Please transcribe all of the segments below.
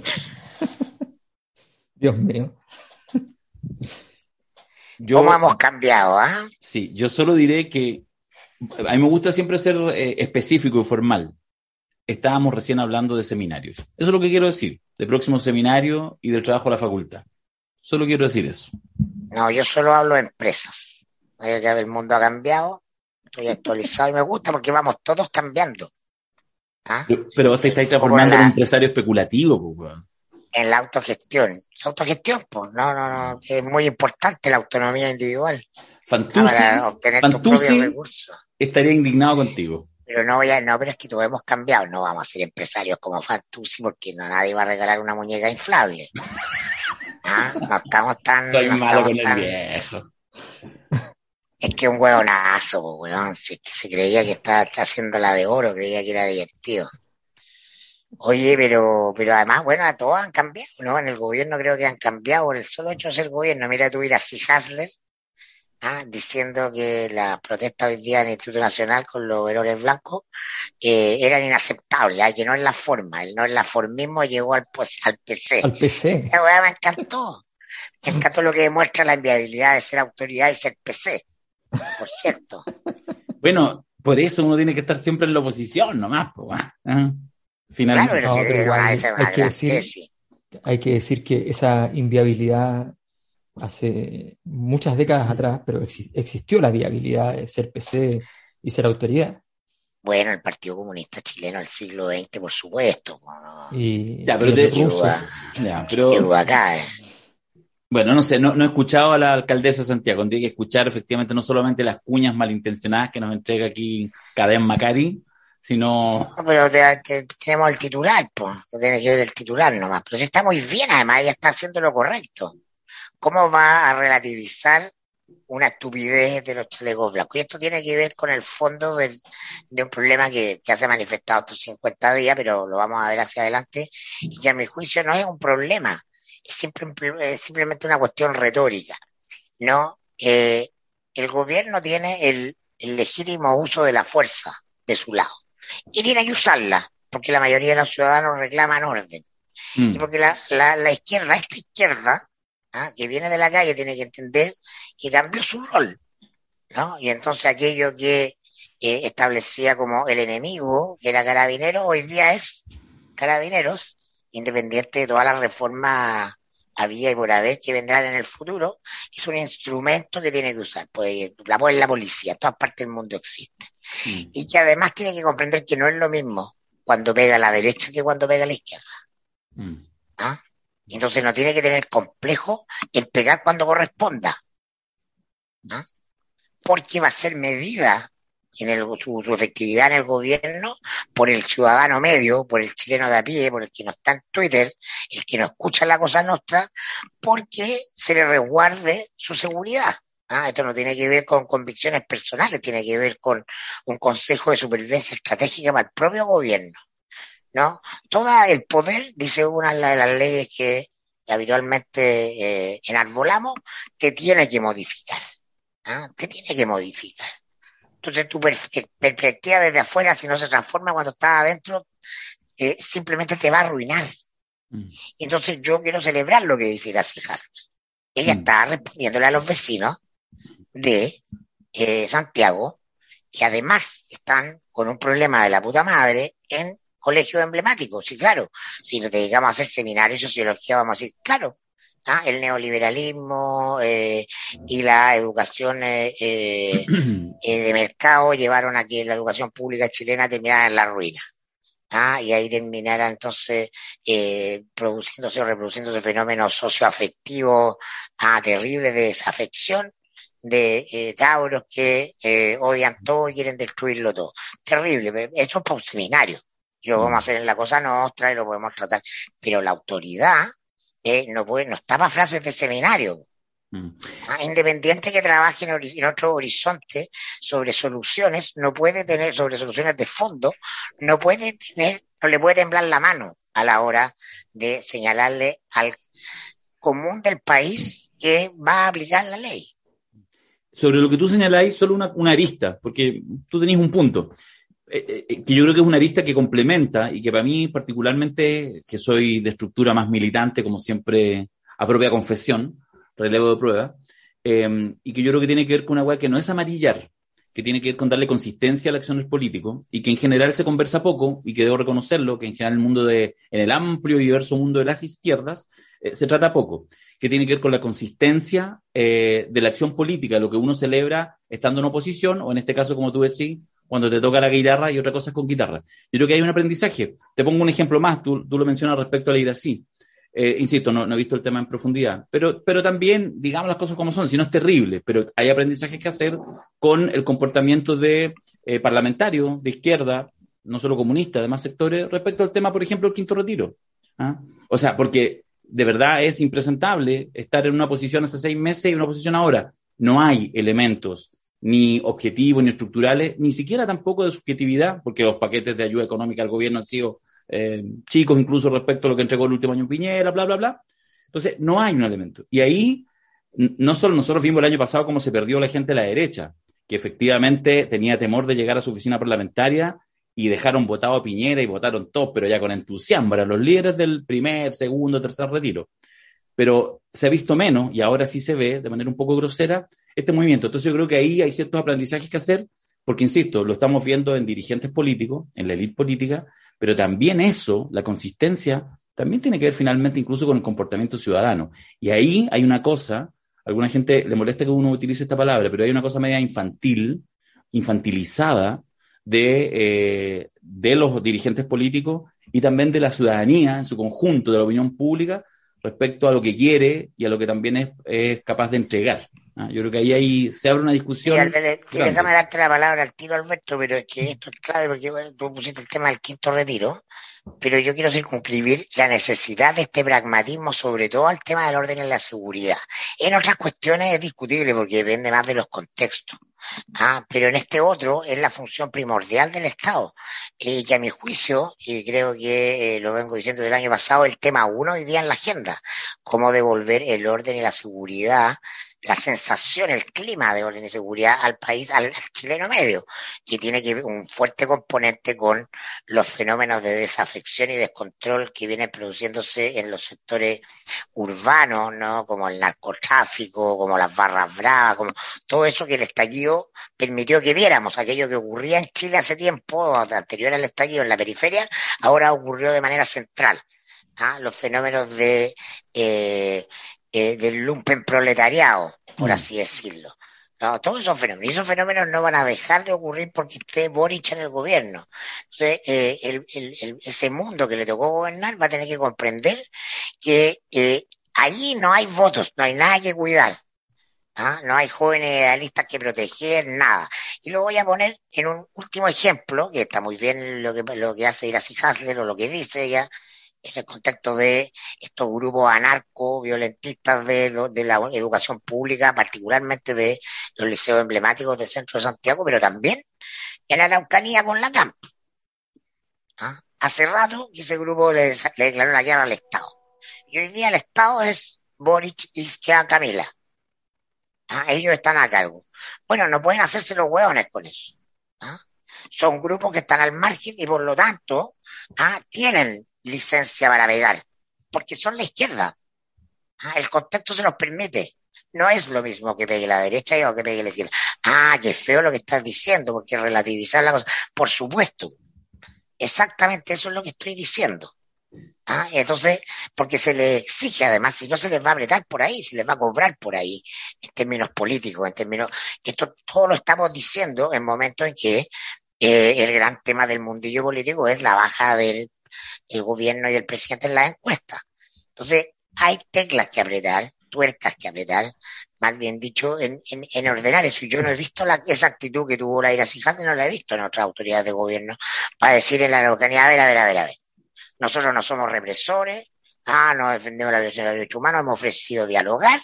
Dios mío. ¿Cómo hemos cambiado? ah? Sí, yo solo diré que a mí me gusta siempre ser eh, específico y formal. Estábamos recién hablando de seminarios. Eso es lo que quiero decir, de próximo seminario y del trabajo de la facultad. Solo quiero decir eso. No, yo solo hablo de empresas. que el mundo ha cambiado, estoy actualizado y me gusta porque vamos todos cambiando. ¿Ah? Pero, vos te estáis transformando en un empresario especulativo, pues, En la autogestión. La autogestión, pues, no, no, no, es muy importante la autonomía individual. Fantusi, estaría indignado contigo. Pero no voy a, no, pero es que todos hemos cambiado, no vamos a ser empresarios como Fantusi porque no nadie va a regalar una muñeca inflable. ¿Ah? No estamos tan. Estoy malo con el viejo. Es que un huevonazo, weón. Si que se creía que estaba, haciendo la de oro, creía que era divertido. Oye, pero, pero además, bueno, a todos han cambiado, ¿no? En el gobierno creo que han cambiado por el solo hecho de ser gobierno. Mira, tú ir a Hasler, ¿ah? diciendo que las protestas hoy día en el Instituto Nacional con los verones blancos eh, eran inaceptables, ¿ah? que no es la forma, el no es la formismo llegó al, pues, al PC. Al PC. me encantó. Me encantó lo que demuestra la inviabilidad de ser autoridad y ser PC por cierto. bueno, por eso uno tiene que estar siempre en la oposición nomás, pues, Finalmente. hay, que decir, hay que decir que esa inviabilidad hace muchas décadas atrás, pero existió la viabilidad de ser PC y ser autoridad. Bueno, el Partido Comunista Chileno del siglo XX, por supuesto. Y, ya, pero, te, ya, pero acá, eh. Bueno, no sé, no, he escuchado a la alcaldesa de Santiago. Tendría que escuchar efectivamente no solamente las cuñas malintencionadas que nos entrega aquí Cadén Macari, sino... No, pero tenemos el titular, pues, tiene que ver el titular nomás. Pero si está muy bien, además, ella está haciendo lo correcto. ¿Cómo va a relativizar una estupidez de los chalecos blancos? Y esto tiene que ver con el fondo de un problema que, que se ha manifestado estos 50 días, pero lo vamos a ver hacia adelante, y que a mi juicio no es un problema es, simplemente una cuestión retórica. No, eh, el gobierno tiene el, legítimo uso de la fuerza de su lado y tiene que usarla porque la mayoría de los ciudadanos reclaman orden. Mm. Y porque la, la, izquierda, esta izquierda, ¿ah? que viene de la calle, tiene que entender que cambió su rol. ¿no? Y entonces aquello que eh, establecía como el enemigo, que era carabinero, hoy día es carabineros, independiente de todas las reformas había y por haber que vendrán en el futuro, es un instrumento que tiene que usar. Pues la, la policía, en todas partes del mundo existe. Mm. Y que además tiene que comprender que no es lo mismo cuando pega a la derecha que cuando pega a la izquierda. Mm. ¿Ah? Entonces no tiene que tener complejo en pegar cuando corresponda. ¿Ah? Porque va a ser medida en el, su, efectividad en el gobierno por el ciudadano medio, por el chileno de a pie, por el que no está en Twitter, el que no escucha la cosa nuestra, porque se le resguarde su seguridad. Ah, esto no tiene que ver con convicciones personales, tiene que ver con un consejo de supervivencia estratégica para el propio gobierno. ¿no? Todo el poder, dice una de las leyes que habitualmente eh, enarbolamos, te tiene que modificar. ¿ah? Te tiene que modificar. Entonces tu perspectiva desde afuera, si no se transforma cuando estás adentro, eh, simplemente te va a arruinar. Mm. Entonces yo quiero celebrar lo que dice las hijas. Ella mm. está respondiéndole a los vecinos de eh, Santiago, que además están con un problema de la puta madre en colegios emblemáticos. Sí, claro, si nos dedicamos a hacer seminarios de sociología, vamos a decir, claro, ¿ah? el neoliberalismo eh, y la educación eh, eh, de mercado llevaron a que la educación pública chilena terminara en la ruina. ¿ah? Y ahí terminara entonces produciéndose o reproduciéndose fenómenos socioafectivos ah, terribles de desafección de cabros que odian todo y quieren destruirlo todo. Terrible. Esto es para un seminario. Lo vamos a hacer en la cosa nuestra y lo podemos tratar. Pero la autoridad eh, no, puede, no está para frases de seminario. Mm. Ah, independiente que trabaje en, otro horizonte sobre soluciones, no puede tener, sobre soluciones de fondo, no puede tener, no le puede temblar la mano a la hora de señalarle al común del país que va a aplicar la ley. Sobre lo que tú señaláis, solo una, una arista, porque tú tenés un punto. Eh, eh, que yo creo que es una arista que complementa y que para mí particularmente, que soy de estructura más militante, como siempre, a propia confesión, relevo de prueba, em, y que yo creo que tiene que ver con una que no es amarillar, que tiene que ver con darle consistencia a la acción del y que en general se conversa poco y que debo reconocerlo, que en general el mundo de, en el amplio y diverso mundo de las izquierdas, eh, se trata poco, que tiene que ver con la consistencia de la acción política, lo que uno celebra estando en oposición, o en este caso, como tú decís, cuando te toca la guitarra y otra cosa es con guitarra. Yo creo que hay un aprendizaje. Te pongo un ejemplo más, tú, lo mencionas respecto a la ira así. Eh, insisto, no, he visto el tema en profundidad, pero, pero también, digamos las cosas como son, si no es terrible, pero hay aprendizajes que hacer con el comportamiento de eh, parlamentarios de izquierda, no solo comunistas, de más sectores, respecto al tema, por ejemplo, el quinto retiro. ¿ah? O sea, porque de verdad es impresentable estar en una posición hace seis meses y una posición ahora. No hay elementos ni objetivos, ni estructurales, ni siquiera tampoco de subjetividad, porque los paquetes de ayuda económica al gobierno han sido eh, chicos incluso respecto a lo que entregó el último año Piñera, bla, bla, bla. Entonces, no hay un elemento. Y ahí, no solo nosotros vimos el año pasado cómo se perdió la gente de la derecha, que efectivamente tenía temor de llegar a su oficina parlamentaria y dejaron votado a Piñera y votaron todos, pero ya con entusiasmo, eran los líderes del primer, segundo, tercer retiro. Pero se ha visto menos y ahora sí se ve de manera un poco grosera este movimiento. Entonces yo creo que ahí hay ciertos aprendizajes que hacer, porque, insisto, lo estamos viendo en dirigentes políticos, en la élite política, pero también eso, la consistencia, también tiene que ver finalmente incluso con el comportamiento ciudadano. Y ahí hay una cosa, alguna gente le molesta que uno utilice esta palabra, pero hay una cosa media infantil, infantilizada de, eh, de los dirigentes políticos y también de la ciudadanía en su conjunto, de la opinión pública, respecto a lo que quiere y a lo que también es, es capaz de entregar. Ah, yo creo que ahí, ahí se abre una discusión. Sí, déjame darte la palabra al tiro, Alberto, pero es que esto es clave porque tú pusiste el tema del quinto retiro, pero yo quiero circunscribir la necesidad de este pragmatismo, sobre todo al tema del orden y la seguridad. En otras cuestiones es discutible porque depende más de los contextos. Ah, pero en este otro es la función primordial del Estado. Eh, y a mi juicio, y creo que eh, lo vengo diciendo del año pasado, el tema uno hoy día en la agenda, cómo devolver el orden y la seguridad la sensación, el clima de orden y seguridad al país, al, chileno medio, que tiene que un fuerte componente con los fenómenos de desafección y descontrol que vienen produciéndose en los sectores urbanos, ¿no? Como el narcotráfico, como las barras bravas, como todo eso que el estallido permitió que viéramos, aquello que ocurría en Chile hace tiempo, anterior al estallido en la periferia, ahora ocurrió de manera central. ¿ah? los fenómenos de eh, eh, del lumpen proletariado, por mm. así decirlo. No, todos esos fenómenos. Y esos fenómenos no van a dejar de ocurrir porque esté Boric en el gobierno. Entonces, eh, el, el, ese mundo que le tocó gobernar va a tener que comprender que eh, allí no hay votos, no hay nada que cuidar. ¿ah? No hay jóvenes idealistas que proteger, nada. Y lo voy a poner en un último ejemplo, que está muy bien lo que, lo que hace Iracy Hasler o lo que dice ella, en el contexto de estos grupos anarco-violentistas de, de, la educación pública, particularmente de los liceos emblemáticos del centro de Santiago, pero también en la Araucanía con la CAMP. ¿Ah? Hace rato que ese grupo le, declaró la guerra al Estado. Y hoy día el Estado es Boric y Camila. ¿Ah? Ellos están a cargo. Bueno, no pueden hacerse los hueones con eso. ¿Ah? Son grupos que están al margen y por lo tanto ¿ah? tienen licencia para pegar, porque son la izquierda. Ah, el contexto se nos permite. No es lo mismo que pegue la derecha o que pegue la izquierda. Ah, qué feo lo que estás diciendo, porque relativizar la cosa. Por supuesto. Exactamente eso es lo que estoy diciendo. Ah, entonces, porque se le exige además, si no se les va a apretar por ahí, se les va a cobrar por ahí, en términos políticos, en términos, esto todo lo estamos diciendo en momentos en que eh, el gran tema del mundillo político es la baja del el gobierno y el presidente en las encuestas. Entonces, hay teclas que apretar, tuercas que apretar, más bien dicho, en, en, ordenar eso. Yo no he visto la, esa actitud que tuvo la Ira Sijate, no la he visto en otras autoridades de gobierno, para decir en la Araucanía, a ver, a ver, a ver, a ver. Nosotros no somos represores, ah, no defendemos la violación de los derechos humanos, hemos ofrecido dialogar,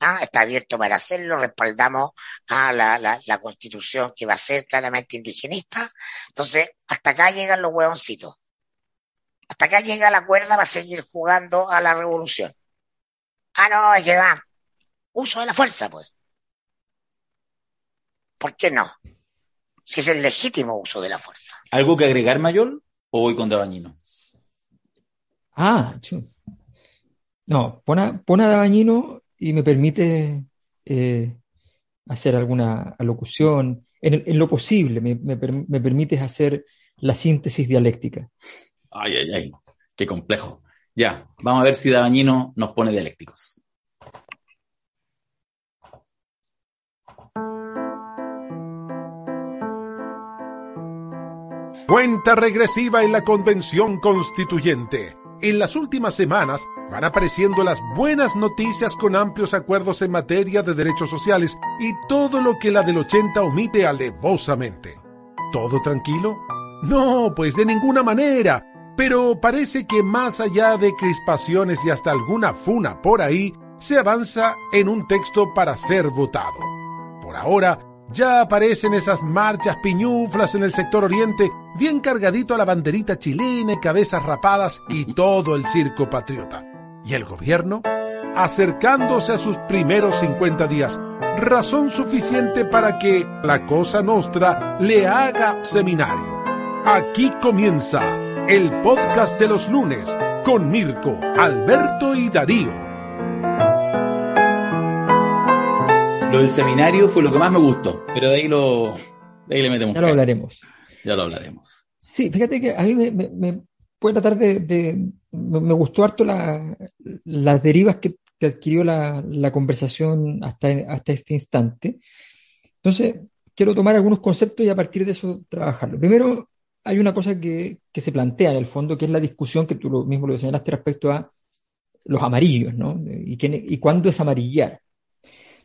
ah, está abierto para hacerlo, respaldamos a la, la, la, constitución que va a ser claramente indigenista. Entonces, hasta acá llegan los huevoncitos. Hasta acá llega la cuerda va a seguir jugando a la revolución. Ah, no, es que va. Uso de la fuerza, pues. ¿Por qué no? si es el legítimo uso de la fuerza. ¿Algo que agregar, Mayor? ¿O voy con Dabañino? Ah, no, pon a, pon a Dabañino y me permite eh, hacer alguna alocución, en, lo posible, me, me, me, permites hacer la síntesis dialéctica. Ay, ay, ay, qué complejo. Ya, vamos a ver si Dabañino nos pone dialécticos. Cuenta regresiva en la Convención Constituyente. En las últimas semanas van apareciendo las buenas noticias con amplios acuerdos en materia de derechos sociales y todo lo que la del 80 omite alevosamente. ¿Todo tranquilo? No, pues de ninguna manera. Pero parece que más allá de crispaciones y hasta alguna funa por ahí, se avanza en un texto para ser votado. Por ahora, ya aparecen esas marchas piñuflas en el sector oriente, bien cargadito a la banderita chilena y cabezas rapadas y todo el circo patriota. ¿Y el gobierno? Acercándose a sus primeros 50 días, razón suficiente para que la Cosa Nostra le haga seminario. Aquí comienza el podcast de los lunes con Mirko, Alberto y Darío. Lo del seminario fue lo que más me gustó, pero de ahí, lo, de ahí le metemos. Ya lo hablaremos. Ya lo hablaremos. Sí, fíjate que a mí me, puede tratar de, me, gustó harto las derivas que, adquirió la, conversación hasta, hasta este instante. Entonces, quiero tomar algunos conceptos y a partir de eso trabajarlo. Primero, hay una cosa que, se plantea en el fondo, que es la discusión que tú mismo lo señalaste respecto a los amarillos, ¿no? Y, y cuándo es amarillar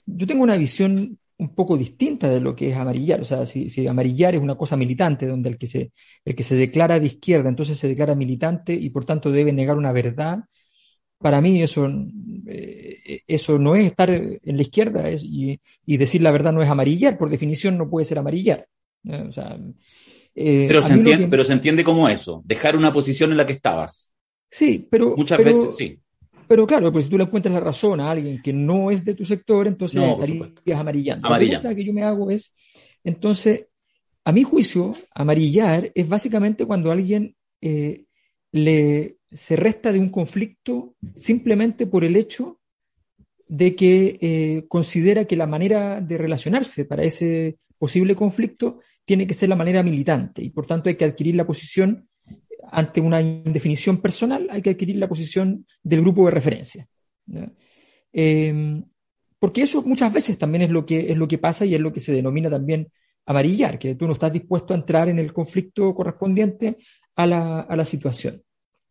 yo tengo una visión un poco distinta de lo que es amarillar. O sea, si, amarillar es una cosa militante, donde el que, se, el que se declara de izquierda, entonces se declara militante y por tanto debe negar una verdad, para mí eso, eh, eso no es estar en la izquierda y, decir la verdad no es amarillar, por definición no puede ser amarillar. Eh, pero, se entiende, pero se entiende como eso, dejar una posición en la que estabas. Sí, pero... Muchas veces, sí pero claro, pues si tú le encuentras la razón a alguien que no es de tu sector, entonces no, estarías amarillando. La pregunta que yo me hago es, entonces, a mi juicio, amarillar es básicamente cuando alguien eh, le, se resta de un conflicto simplemente por el hecho de que eh, considera que la manera de relacionarse para ese posible conflicto tiene que ser la manera militante y por tanto hay que adquirir la posición ante una indefinición personal hay que adquirir la posición del grupo de referencia. Em, porque eso muchas veces también es lo, que, es lo que pasa y es lo que se denomina también amarillar, que tú no estás dispuesto a entrar en el conflicto correspondiente a la, situación.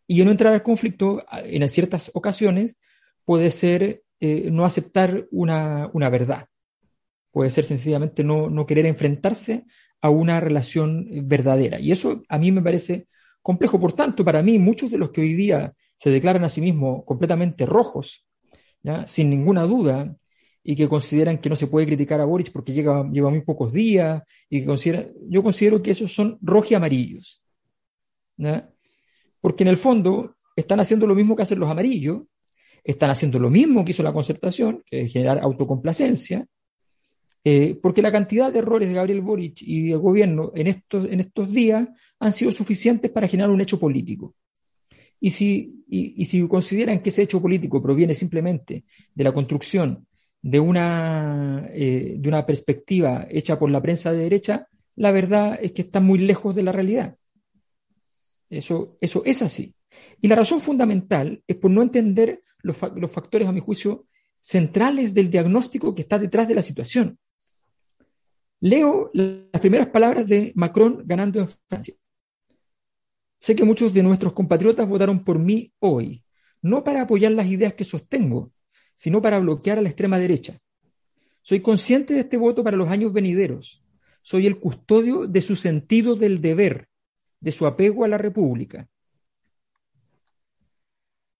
Y no entrar al conflicto en ciertas ocasiones puede ser eh, no aceptar una, verdad, puede ser sencillamente no, no querer enfrentarse a una relación verdadera. Y eso a mí me parece complejo. Por tanto, para mí, muchos de los que hoy día se declaran a sí mismos completamente rojos, sin ninguna duda, y que consideran que no se puede criticar a Boric porque lleva, lleva muy pocos días, y que yo considero que esos son rojos y amarillos. Porque en el fondo están haciendo lo mismo que hacen los amarillos, están haciendo lo mismo que hizo la concertación, que es generar autocomplacencia, eh, porque la cantidad de errores de Gabriel Boric y del gobierno en estos, en estos días han sido suficientes para generar un hecho político. Y si, y, si consideran que ese hecho político proviene simplemente de la construcción de una, eh, de una perspectiva hecha por la prensa de derecha, la verdad es que están muy lejos de la realidad. Eso, eso es así. Y la razón fundamental es por no entender los, los factores, a mi juicio, centrales del diagnóstico que está detrás de la situación. Leo las primeras palabras de Macron ganando en Francia. Sé que muchos de nuestros compatriotas votaron por mí hoy, no para apoyar las ideas que sostengo, sino para bloquear a la extrema derecha. Soy consciente de este voto para los años venideros. Soy el custodio de su sentido del deber, de su apego a la República.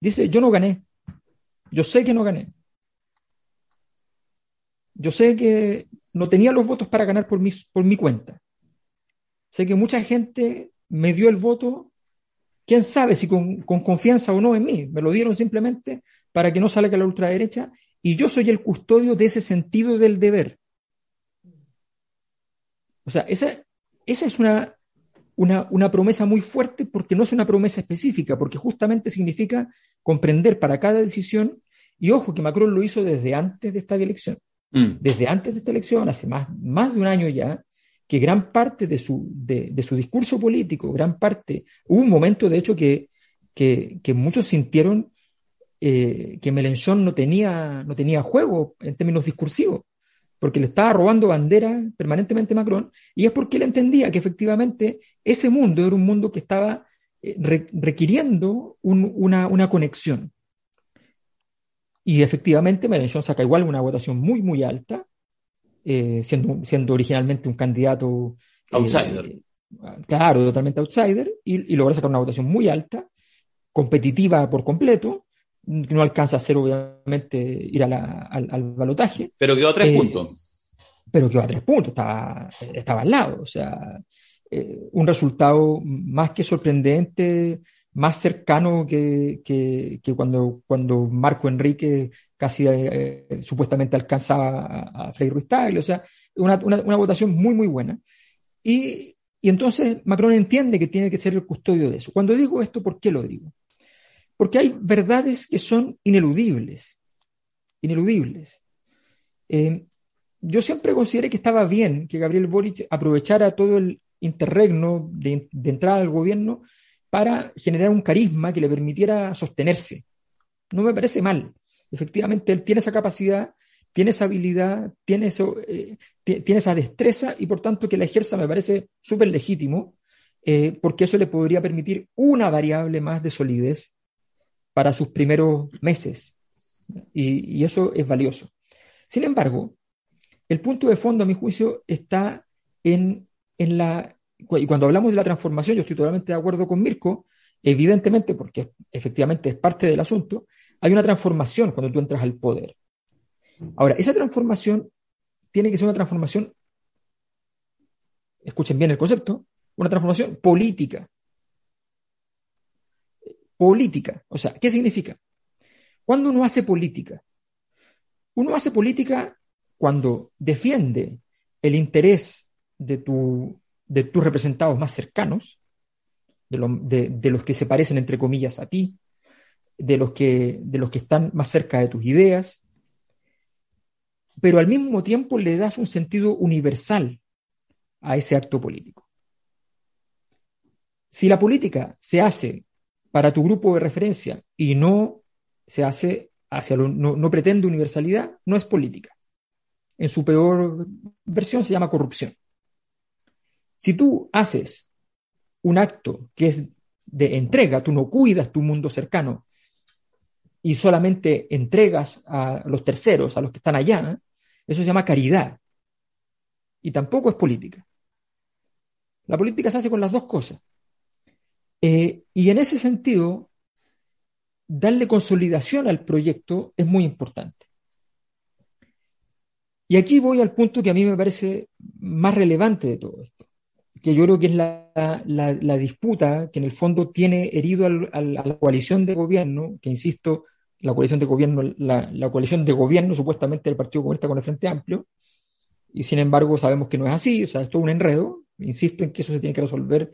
Dice, yo no gané. Yo sé que no gané. Yo sé que no tenía los votos para ganar por mi, por mi cuenta. Sé que mucha gente me dio el voto, quién sabe si con, confianza o no en mí, me lo dieron simplemente para que no salga la ultraderecha y yo soy el custodio de ese sentido del deber. O sea, esa, esa es una, una, una, promesa muy fuerte porque no es una promesa específica, porque justamente significa comprender para cada decisión, y ojo que Macron lo hizo desde antes de esta elección, mm. desde antes de esta elección, hace más, más de un año ya, que gran parte de su, de, su discurso político, gran parte, hubo un momento de hecho que, que, muchos sintieron eh, que Mélenchon no tenía, no tenía juego en términos discursivos, porque le estaba robando bandera permanentemente a Macron, y es porque él entendía que efectivamente ese mundo era un mundo que estaba eh, requiriendo una, una, conexión. Y efectivamente Mélenchon saca igual una votación muy, muy alta, eh, siendo, siendo originalmente un candidato... Eh, outsider. claro, totalmente outsider, y, y logra sacar una votación muy alta, competitiva por completo, no alcanza a ser obviamente ir al, al, balotaje. Pero quedó a tres eh, puntos. Pero quedó a tres puntos, estaba, estaba al lado. O sea, un resultado más que sorprendente, más cercano que, que, que cuando, cuando Marco Enrique casi eh, supuestamente alcanzaba a, a Frei Ruiz Tagle, o sea, una, una, votación muy, muy buena. Y, y, entonces Macron entiende que tiene que ser el custodio de eso. Cuando digo esto, ¿por qué lo digo? Porque hay verdades que son ineludibles, ineludibles. Eh, yo siempre consideré que estaba bien que Gabriel Boric aprovechara todo el interregno de, de entrada al gobierno para generar un carisma que le permitiera sostenerse. No me parece mal. Efectivamente, él tiene esa capacidad, tiene esa habilidad, tiene, eso, eh, tiene esa destreza y por tanto que la ejerza me parece súper legítimo, eh, porque eso le podría permitir una variable más de solidez para sus primeros meses. Y, y eso es valioso. Sin embargo, el punto de fondo, a mi juicio, está en, en la y cuando hablamos de la transformación, yo estoy totalmente de acuerdo con Mirko, evidentemente, porque efectivamente es parte del asunto, hay una transformación cuando tú entras al poder. Ahora, esa transformación tiene que ser una transformación, escuchen bien el concepto, una transformación política. Política. O sea, ¿qué significa? Cuando uno hace política, uno hace política cuando defiende el interés de tu de tus representados más cercanos, de, los que se parecen entre comillas a ti, de los, que, de los que están más cerca de tus ideas, pero al mismo tiempo le das un sentido universal a ese acto político. Si la política se hace para tu grupo de referencia y no se hace hacia lo, no, no pretende universalidad, no es política. En su peor versión se llama corrupción. Si tú haces un acto que es de entrega, tú no cuidas tu mundo cercano y solamente entregas a los terceros, a los que están allá, eso se llama caridad. Y tampoco es política. La política se hace con las dos cosas. Eh, y en ese sentido, darle consolidación al proyecto es muy importante. Y aquí voy al punto que a mí me parece más relevante de todo esto que yo creo que es la, la, disputa que en el fondo tiene herido a la coalición de gobierno, que insisto, la coalición de gobierno, la, la, coalición de gobierno supuestamente del Partido Comunista con el Frente Amplio, y sin embargo sabemos que no es así, o sea, es todo un enredo, insisto en que eso se tiene que resolver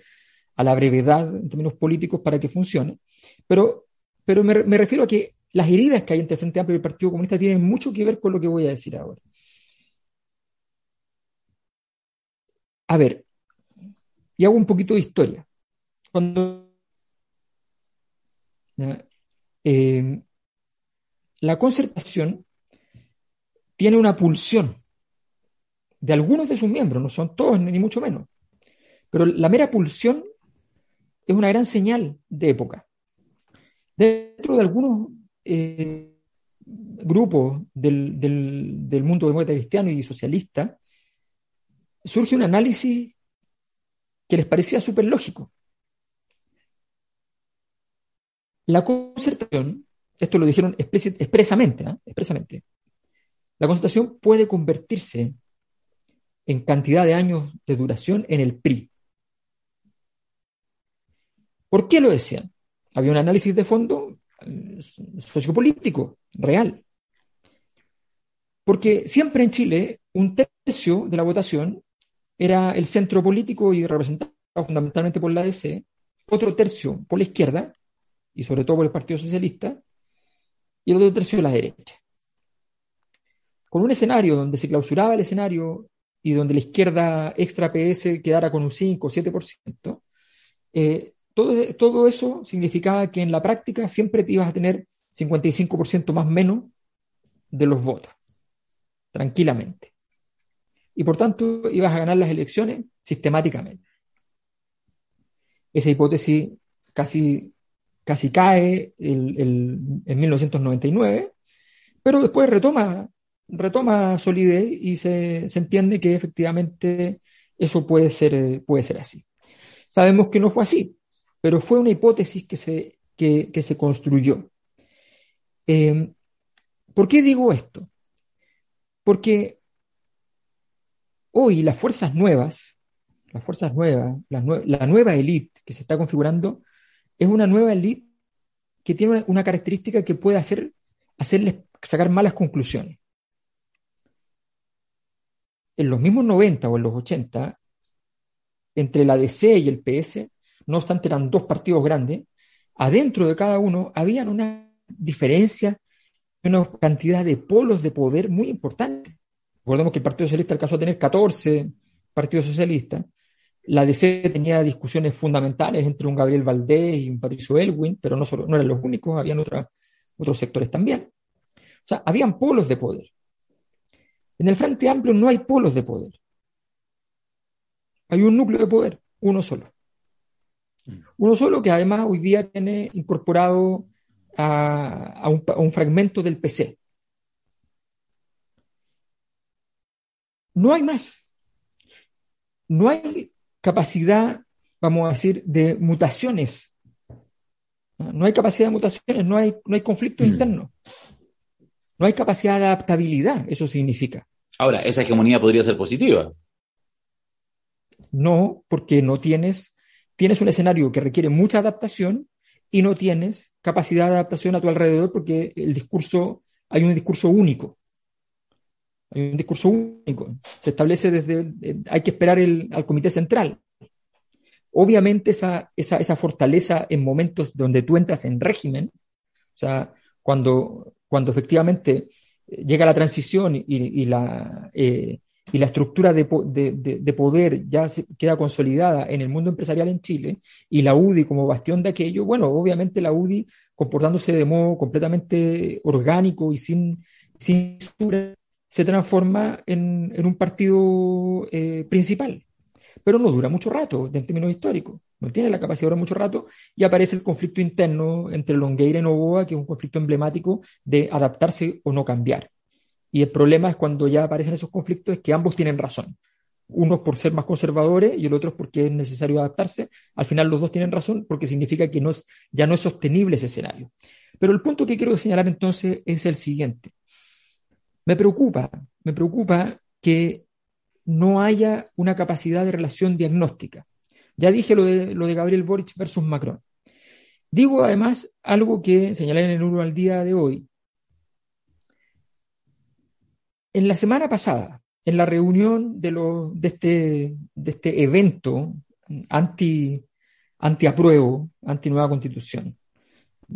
a la brevedad en términos políticos para que funcione, pero, pero me, me refiero a que las heridas que hay entre el Frente Amplio y el Partido Comunista tienen mucho que ver con lo que voy a decir ahora. A ver, y hago un poquito de historia. Cuando eh, la concertación tiene una pulsión de algunos de sus miembros, no son todos ni mucho menos, pero la mera pulsión es una gran señal de época. Dentro de algunos eh, grupos del, del, del mundo demócrata cristiano y socialista, surge un análisis que les parecía súper lógico. La concertación, esto lo dijeron expresamente, ¿eh? expresamente, la concertación puede convertirse en cantidad de años de duración en el PRI. ¿Por qué lo decían? Había un análisis de fondo eh, sociopolítico, real. Porque siempre en Chile un tercio de la votación era el centro político y representado fundamentalmente por la DC, otro tercio por la izquierda, y sobre todo por el Partido Socialista, y el otro tercio de la derecha. Con un escenario donde se clausuraba el escenario y donde la izquierda extra PS quedara con un 5 o 7%, eh, todo, todo eso significaba que en la práctica siempre te ibas a tener 55% más menos de los votos, tranquilamente. Y por tanto ibas a ganar las elecciones sistemáticamente. Esa hipótesis casi, casi cae en 1999, pero después retoma, retoma solidez y se, entiende que efectivamente eso puede ser, puede ser así. Sabemos que no fue así, pero fue una hipótesis que se, que, se construyó. Eh, ¿Por qué digo esto? Porque hoy las fuerzas nuevas, las fuerzas nuevas, la, nueva élite que se está configurando, es una nueva élite que tiene una, característica que puede hacer, hacerles sacar malas conclusiones. En los mismos 90 o en los 80, entre la DC y el PS, no obstante eran dos partidos grandes, adentro de cada uno habían una diferencia, una cantidad de polos de poder muy importante. Recordemos que el Partido Socialista alcanzó a tener 14 partidos socialistas. La DC tenía discusiones fundamentales entre un Gabriel Valdés y un Patricio Elwin, pero no, solo, no eran los únicos, habían otros sectores también. O sea, habían polos de poder. En el Frente Amplio no hay polos de poder. Hay un núcleo de poder, uno solo. Uno solo que además hoy día tiene incorporado a, un, fragmento del PC. No hay más. No hay capacidad, vamos a decir, de mutaciones. No hay capacidad de mutaciones, no hay, no hay conflictos mm. internos. No hay capacidad de adaptabilidad, eso significa. Ahora, esa hegemonía podría ser positiva. No, porque no tienes, tienes un escenario que requiere mucha adaptación y no tienes capacidad de adaptación a tu alrededor porque el discurso, hay un discurso único. Hay un discurso único. Se establece desde, eh, hay que esperar el, al comité central. Obviamente esa, esa, esa, fortaleza en momentos donde tú entras en régimen, o sea, cuando, cuando efectivamente llega la transición y, la, eh, y la estructura de, poder ya queda consolidada en el mundo empresarial en Chile y la UDI como bastión de aquello, bueno, obviamente la UDI comportándose de modo completamente orgánico y sin, sin se transforma en, un partido eh, principal. Pero no dura mucho rato en términos históricos, no tiene la capacidad de durar mucho rato y aparece el conflicto interno entre Longueira y Novoa, que es un conflicto emblemático de adaptarse o no cambiar. Y el problema es cuando ya aparecen esos conflictos, es que ambos tienen razón. Unos por ser más conservadores y el otro porque es necesario adaptarse. Al final los dos tienen razón porque significa que no es, ya no es sostenible ese escenario. Pero el punto que quiero señalar entonces es el siguiente. Me preocupa, me preocupa que no haya una capacidad de relación diagnóstica. Ya dije lo de, lo de Gabriel Boric versus Macron. Digo además algo que señalé en el uno al día de hoy, en la semana pasada, en la reunión de, de, este, de este evento anti, anti-apruebo, anti-nueva constitución,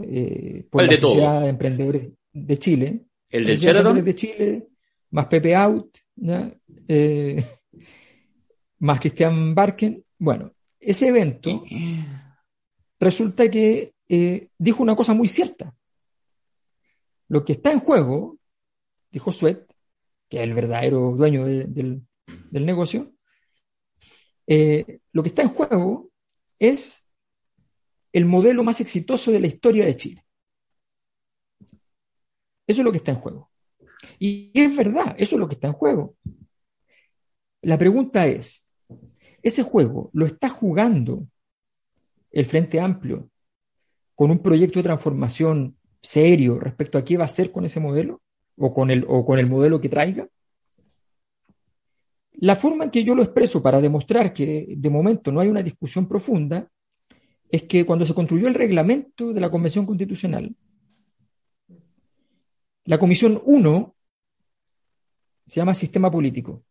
eh, por la Sociedad de Emprendedores de Chile, el del Sheraton de Chile, más Pepe Out, eh, más Cristian Barken. Bueno, ese evento resulta que eh, dijo una cosa muy cierta. Lo que está en juego, dijo Suet, que es el verdadero dueño del, negocio, eh, lo que está en juego es el modelo más exitoso de la historia de Chile. Eso es lo que está en juego. Y es verdad, eso es lo que está en juego. La pregunta es, ¿ese juego lo está jugando el Frente Amplio con un proyecto de transformación serio respecto a qué va a hacer con ese modelo? o con el, o con el modelo que traiga. La forma en que yo lo expreso para demostrar que de momento no hay una discusión profunda es que cuando se construyó el reglamento de la Convención Constitucional, la Comisión 1 se llama Sistema Político.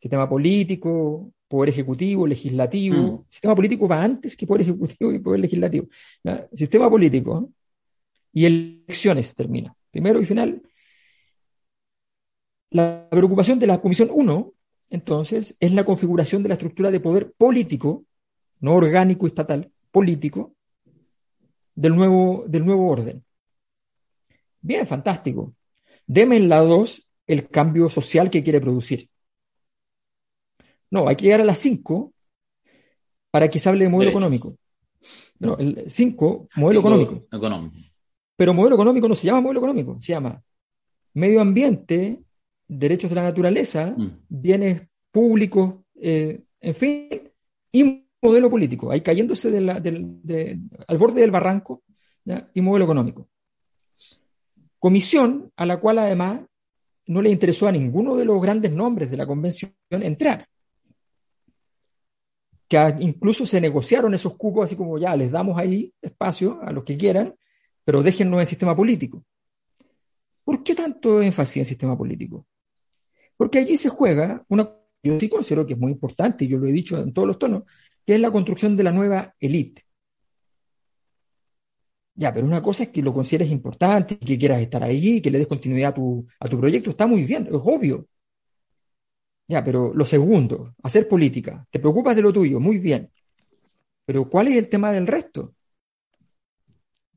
Sistema político, poder ejecutivo, legislativo. Mm. Sistema político va antes que poder ejecutivo y poder legislativo. Sistema político y elecciones termina. Primero y final. La preocupación de la Comisión 1, entonces, es la configuración de la estructura de poder político, no orgánico estatal, político, del nuevo, del nuevo orden. Bien, fantástico. Deme en la 2 el cambio social que quiere producir. No, hay que llegar a las 5 para que se hable de modelo económico. No, el 5, modelo económico. Pero modelo económico no se llama modelo económico, se llama medio ambiente, derechos de la naturaleza, mm. bienes públicos, eh, en fin, y modelo político, ahí cayéndose al borde del barranco, y modelo económico. Comisión a la cual además no le interesó a ninguno de los grandes nombres de la convención entrar que incluso se negociaron esos cupos, así como ya les damos ahí espacio a los que quieran, pero déjennos en sistema político. ¿Por qué tanto énfasis en sistema político? Porque allí se juega una, yo sí considero que es muy importante, y yo lo he dicho en todos los tonos, que es la construcción de la nueva élite. Ya, pero una cosa es que lo consideres importante, que quieras estar allí, que le des continuidad a tu, a tu proyecto, está muy bien, es obvio. Ya, pero lo segundo, hacer política. Te preocupas de lo tuyo, muy bien. Pero ¿cuál es el tema del resto?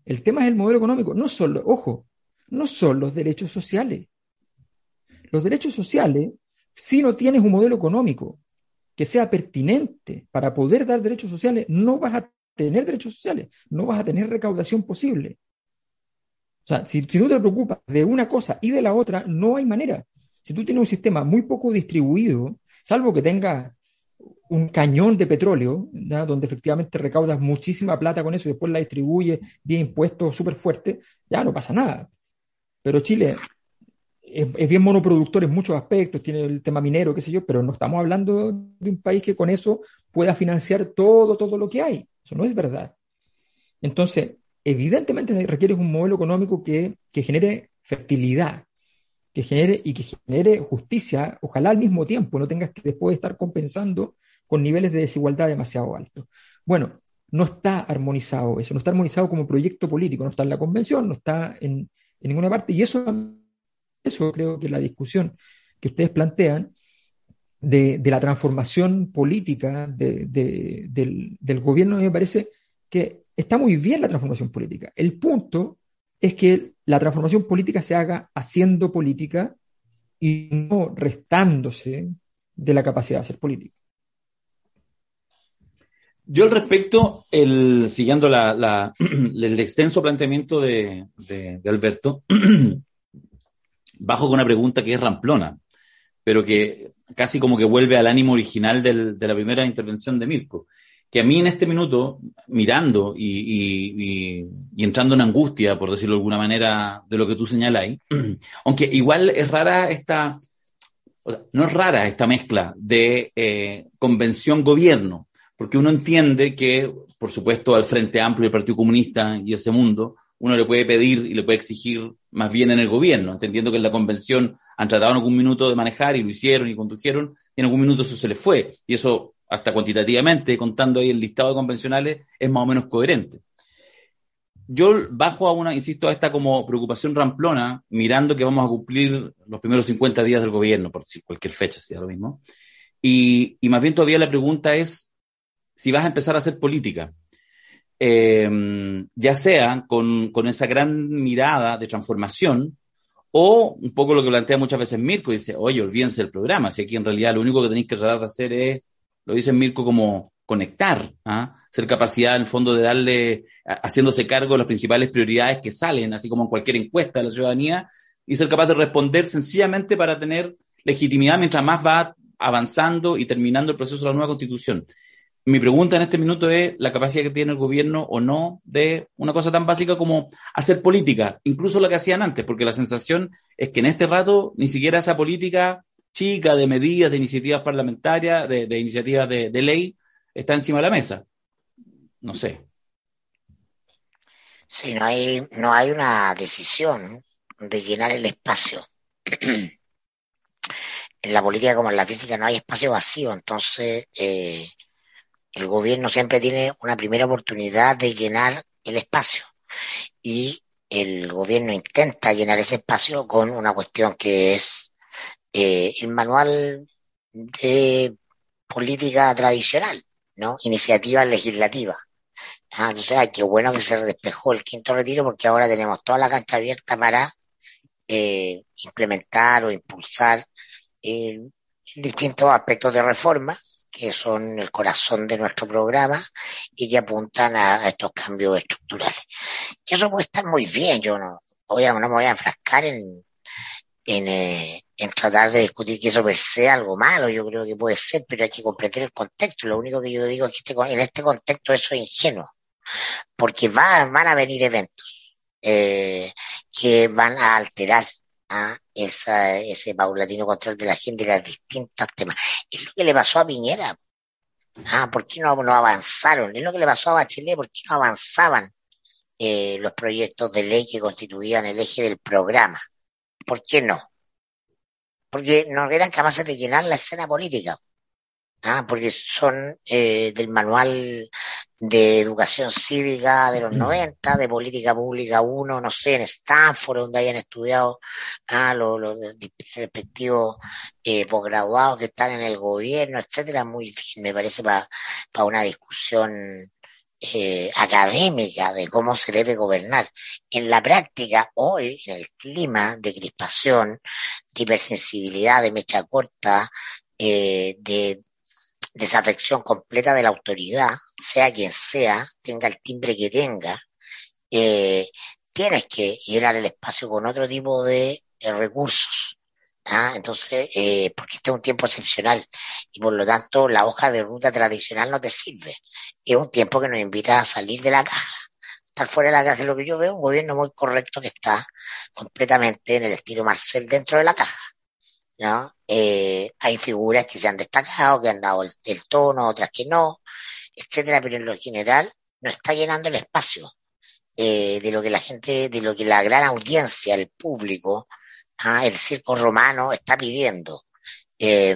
El tema es el modelo económico. No solo, ojo, no son los derechos sociales. Los derechos sociales, si no tienes un modelo económico que sea pertinente para poder dar derechos sociales, no vas a tener derechos sociales, no vas a tener recaudación posible. O sea, si, si no te preocupas de una cosa y de la otra, no hay manera. Si tú tienes un sistema muy poco distribuido, salvo que tengas un cañón de petróleo, donde efectivamente recaudas muchísima plata con eso y después la distribuyes vía impuestos súper fuertes, ya no pasa nada. Pero Chile es, bien monoproductor en muchos aspectos, tiene el tema minero, qué sé yo, pero no estamos hablando de un país que con eso pueda financiar todo, todo lo que hay. Eso no es verdad. Entonces, evidentemente requieres un modelo económico que, que genere fertilidad, que genere y que genere justicia, ojalá al mismo tiempo, no tengas que después estar compensando con niveles de desigualdad demasiado altos. Bueno, no está armonizado eso, no está armonizado como proyecto político, no está en la convención, no está en, ninguna parte, y eso, eso creo que la discusión que ustedes plantean de, la transformación política del, gobierno me parece que está muy bien la transformación política. El punto es que la transformación política se haga haciendo política y no restándose de la capacidad de hacer política. Yo al respecto, siguiendo el extenso planteamiento de, Alberto, bajo con una pregunta que es ramplona, pero que casi como que vuelve al ánimo original de la primera intervención de Mirko. Que a mí en este minuto, mirando y, entrando en angustia, por decirlo de alguna manera, de lo que tú señaláis, aunque igual es rara esta, no es rara esta mezcla de eh, convención-gobierno, porque uno entiende que, por supuesto, al Frente Amplio del Partido Comunista y ese mundo, uno le puede pedir y le puede exigir más bien en el gobierno, entendiendo que en la convención han tratado en algún minuto de manejar y lo hicieron y condujeron, y en algún minuto eso se les fue. Y eso hasta cuantitativamente, contando ahí el listado de convencionales, es más o menos coherente. Yo bajo a una, insisto, a esta como preocupación ramplona, mirando que vamos a cumplir los primeros 50 días del gobierno, por cualquier fecha, sea lo mismo. Y, más bien todavía la pregunta es si vas a empezar a hacer política, em, ya sea con, con, esa gran mirada de transformación, o un poco lo que plantea muchas veces Mirko, dice, oye, olvídense del programa, si aquí en realidad lo único que tenéis que tratar de hacer es lo dice Mirko como conectar, ¿ah? ser capacidad en el fondo de darle, haciéndose cargo de las principales prioridades que salen, así como en cualquier encuesta de la ciudadanía, y ser capaz de responder sencillamente para tener legitimidad mientras más va avanzando y terminando el proceso de la nueva constitución. Mi pregunta en este minuto es la capacidad que tiene el gobierno o no de una cosa tan básica como hacer política, incluso lo que hacían antes, porque la sensación es que en este rato ni siquiera esa política chica de medidas, de iniciativas parlamentarias, de, iniciativas de, ley, está encima de la mesa. No sé. Sí, no hay, no hay una decisión de llenar el espacio. en la política como en la física no hay espacio vacío, entonces eh, el gobierno siempre tiene una primera oportunidad de llenar el espacio y el gobierno intenta llenar ese espacio con una cuestión que es eh, el manual de política tradicional, ¿no? Iniciativa legislativa. Ah, entonces, ay, qué bueno que se despejó el quinto retiro porque ahora tenemos toda la cancha abierta para eh, implementar o impulsar eh, distintos aspectos de reforma que son el corazón de nuestro programa y que apuntan a, estos cambios estructurales. Y eso puede estar muy bien, yo no, voy no me voy a enfrascar en, en, eh, en tratar de discutir que eso per se algo malo, yo creo que puede ser, pero hay que comprender el contexto. Lo único que yo digo es que este, en este contexto eso es ingenuo, porque va, van a venir eventos eh, que van a alterar a esa, ese paulatino control de la gente y las distintas temas. Es lo que le pasó a Piñera. Ah, ¿por qué no, no avanzaron? Es lo que le pasó a Bachelet, ¿por qué no avanzaban eh, los proyectos de ley que constituían el eje del programa? ¿Por qué no? Porque no eran capaces de llenar la escena política. Ah, porque son eh, del manual de educación cívica de los 90, mm. de política pública 1, no sé, en Stanford, donde hayan estudiado ah, los, los respectivos eh, posgraduados que están en el gobierno, etcétera, muy difícil, me parece, para una discusión eh, académica de cómo se debe gobernar. En la práctica, hoy, en el clima de crispación, de hipersensibilidad, de mecha corta, eh, de desafección completa de la autoridad, sea quien sea, tenga el timbre que tenga, eh, tienes que llenar el espacio con otro tipo de eh, recursos. ¿ah? Entonces, eh, porque este es un tiempo excepcional y por lo tanto la hoja de ruta tradicional no te sirve. Es un tiempo que nos invita a salir de la caja. Estar fuera de la caja es lo que yo veo, un gobierno muy correcto que está completamente en el estilo Marcel dentro de la caja. ¿No? Eh, hay figuras que se han destacado, que han dado el, tono, otras que no, etcétera, pero en lo general no está llenando el espacio eh, de lo que la gente, de lo que la gran audiencia, el público, ¿ah? el circo romano está pidiendo. Eh,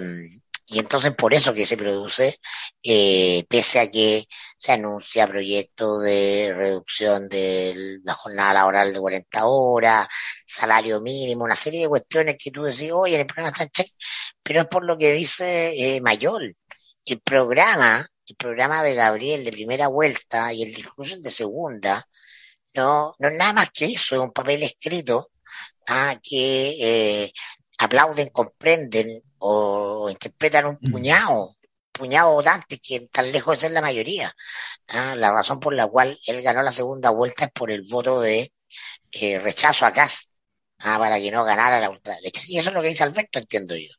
y entonces por eso que se produce, eh, pese a que se anuncia proyectos de reducción de la jornada laboral de 40 horas, salario mínimo, una serie de cuestiones que tú decís, oye, el programa está check, pero es por lo que dice eh, Mayol. El programa, el programa de Gabriel de primera vuelta y el discurso de segunda, no, no es nada más que eso, es un papel escrito ah, que eh, aplauden, comprenden o interpretan un mm. puñado, puñado votantes que tan lejos de ser la mayoría. Ah, la razón por la cual él ganó la segunda vuelta es por el voto de eh, rechazo a Cas, ah, para que no ganara la ultraderecha. Y eso es lo que dice Alberto, entiendo yo.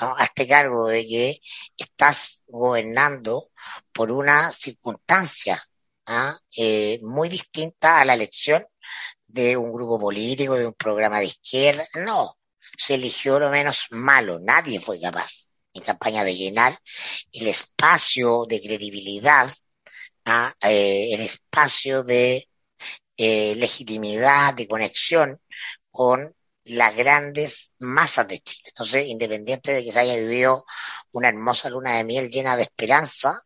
¿no? Hazte cargo de que estás gobernando por una circunstancia ¿ah? eh, muy distinta a la elección de un grupo político, de un programa de izquierda. No, se eligió lo menos malo. Nadie fue capaz en campaña de llenar el espacio de credibilidad, ¿ah? eh, el espacio de eh, legitimidad, de conexión con las grandes masas de Chile. Entonces, independiente de que se haya vivido una hermosa luna de miel llena de esperanza,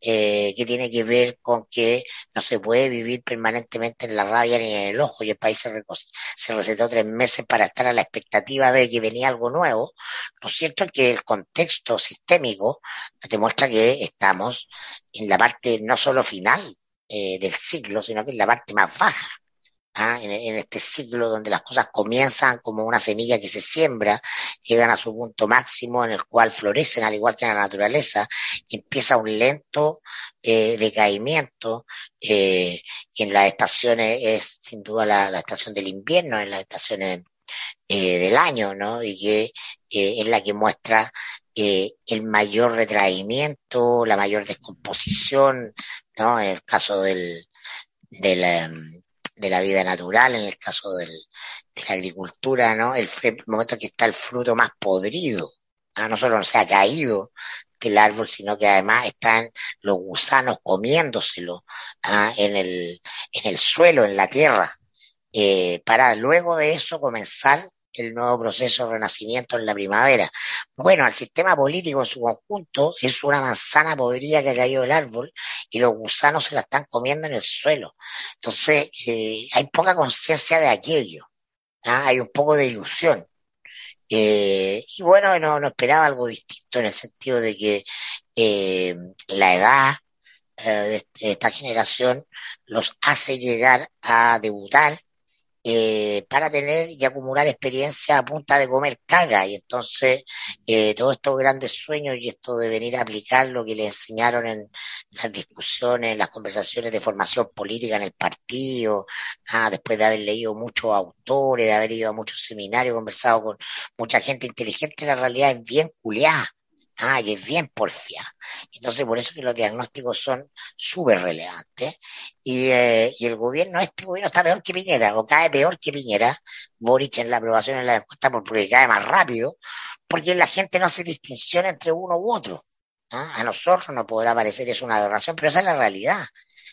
eh, que tiene que ver con que no se puede vivir permanentemente en la rabia ni en el ojo, y el país se, se recetó tres meses para estar a la expectativa de que venía algo nuevo, lo cierto es que el contexto sistémico demuestra que estamos en la parte no solo final eh, del ciclo, sino que en la parte más baja ¿ah? en, este ciclo donde las cosas comienzan como una semilla que se siembra, llegan a su punto máximo en el cual florecen al igual que en la naturaleza, empieza un lento eh, decaimiento, eh, que en las estaciones es sin duda la, estación del invierno, en las estaciones eh, del año, ¿no? Y que es la que muestra el mayor retraimiento, la mayor descomposición, ¿no? En el caso del, del, em, de la vida natural, en el caso del, de la agricultura, ¿no? El, momento que está el fruto más podrido, ¿ah? no solo se ha caído del árbol, sino que además están los gusanos comiéndoselo ¿ah? en, el, en el suelo, en la tierra, eh, para luego de eso comenzar el nuevo proceso de renacimiento en la primavera. Bueno, el sistema político en su conjunto es una manzana podrida que ha caído del árbol y los gusanos se la están comiendo en el suelo. Entonces, eh, hay poca conciencia de aquello. ¿ah? Hay un poco de ilusión. Eh, y bueno, no, no, esperaba algo distinto en el sentido de que eh, la edad de esta generación los hace llegar a debutar eh, para tener y acumular experiencia a punta de comer caga. Y entonces, eh, todos estos grandes sueños y esto de venir a aplicar lo que le enseñaron en las discusiones, en las conversaciones de formación política en el partido, ah, después de haber leído muchos autores, de haber ido a muchos seminarios, conversado con mucha gente inteligente, la realidad es bien culiada. Ah, y es bien porfia. Entonces, por eso que los diagnósticos son súper relevantes. Y, eh, y, el gobierno, este gobierno está peor que Piñera, o cae peor que Piñera. Boric en la aprobación en la encuesta porque cae más rápido, porque la gente no hace distinción entre uno u otro. A nosotros nos podrá parecer es una aberración, pero esa es la realidad.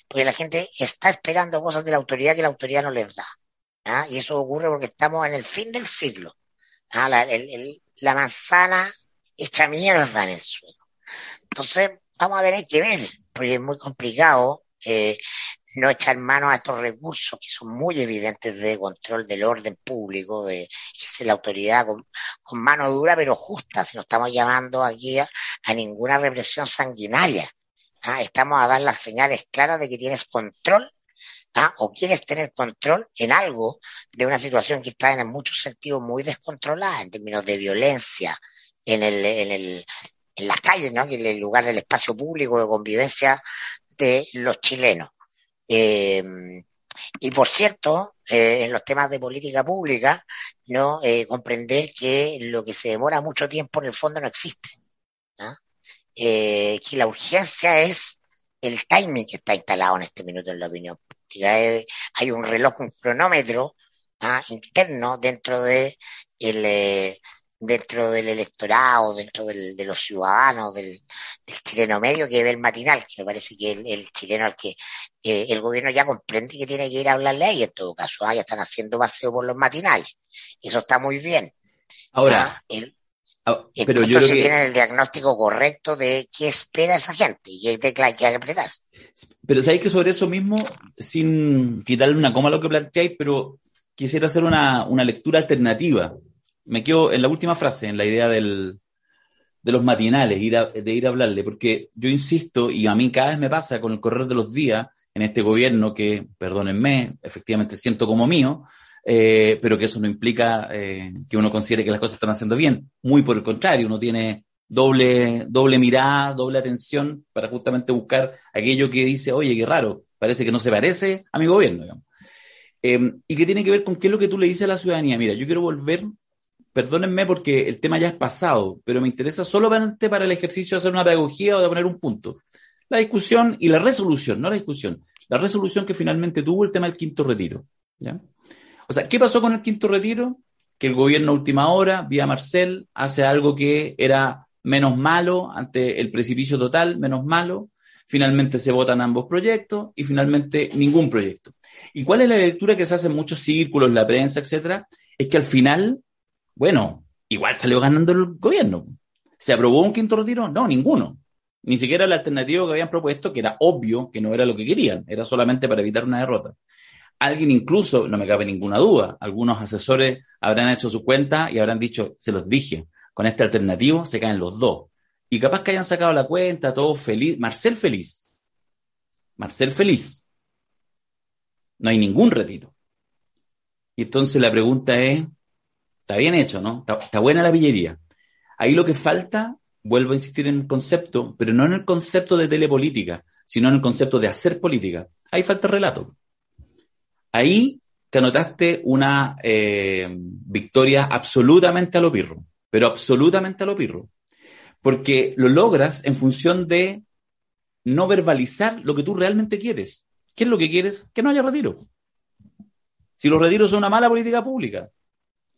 Porque la gente está esperando cosas de la autoridad que la autoridad no les da. Y eso ocurre porque estamos en el fin del siglo. la manzana hecha mierda en el suelo. Entonces, vamos a tener que ver, porque es muy complicado eh, no echar mano a estos recursos que son muy evidentes de control del orden público, de la autoridad con, mano dura pero justa, si no estamos llamando aquí a, ninguna represión sanguinaria. ¿ah? Estamos a dar las señales claras de que tienes control ¿ah? o quieres tener control en algo de una situación que está en muchos sentidos muy descontrolada en términos de violencia, en, el, en, el, en las calles, ¿no? en el lugar del espacio público de convivencia de los chilenos. Eh, y por cierto, eh, en los temas de política pública, no eh, comprender que lo que se demora mucho tiempo en el fondo no existe. que la urgencia es el timing que está instalado en este minuto en la opinión pública. hay un reloj, un cronómetro ¿ah? interno dentro de el, dentro del electorado, dentro del, de los ciudadanos, del, chileno medio que ve el matinal, que me parece que el, chileno al que eh, el gobierno ya comprende que tiene que ir a hablarle ahí, en todo caso, ah, ya están haciendo paseo por los matinales. Eso está muy bien. Ahora, ah, ah, pero yo creo que... tienen el diagnóstico correcto de qué espera esa gente y qué tecla hay que apretar. Pero sabéis que sobre eso mismo, sin quitarle una coma a lo que planteáis, pero quisiera hacer una, una lectura alternativa me quedo en la última frase, en la idea del, de los matinales, ir de ir a hablarle, porque yo insisto, y a mí cada vez me pasa con el correr de los días en este gobierno que, perdónenme, efectivamente siento como mío, eh, pero que eso no implica eh, que uno considere que las cosas están haciendo bien. Muy por el contrario, uno tiene doble, doble mirada, doble atención para justamente buscar aquello que dice, oye, qué raro, parece que no se parece a mi gobierno. Digamos. Eh, y que tiene que ver con qué es lo que tú le dices a la ciudadanía. Mira, yo quiero volver perdónenme porque el tema ya es pasado, pero me interesa solamente para el ejercicio de hacer una pedagogía o de poner un punto. La discusión y la resolución, no la discusión, la resolución que finalmente tuvo el tema del quinto retiro. ¿ya? O sea, ¿qué pasó con el quinto retiro? Que el gobierno a última hora, vía Marcel, hace algo que era menos malo ante el precipicio total, menos malo. Finalmente se votan ambos proyectos y finalmente ningún proyecto. ¿Y cuál es la lectura que se hace en muchos círculos, la prensa, etcétera? Es que al final bueno, igual salió ganando el gobierno. ¿Se aprobó un quinto retiro? No, ninguno. Ni siquiera la alternativa que habían propuesto, que era obvio que no era lo que querían, era solamente para evitar una derrota. Alguien incluso, no me cabe ninguna duda, algunos asesores habrán hecho su cuenta y habrán dicho, se los dije, con este alternativo se caen los dos. Y capaz que hayan sacado la cuenta, todo feliz. Marcel feliz. Marcel feliz. No hay ningún retiro. Y entonces la pregunta es, Está bien hecho, ¿no? Está, buena la pillería. Ahí lo que falta, vuelvo a insistir en el concepto, pero no en el concepto de telepolítica, sino en el concepto de hacer política. Ahí falta relato. Ahí te anotaste una eh, victoria absolutamente a lo pirro, pero absolutamente a lo pirro. Porque lo logras en función de no verbalizar lo que tú realmente quieres. ¿Qué es lo que quieres? Que no haya retiro. Si los retiros son una mala política pública,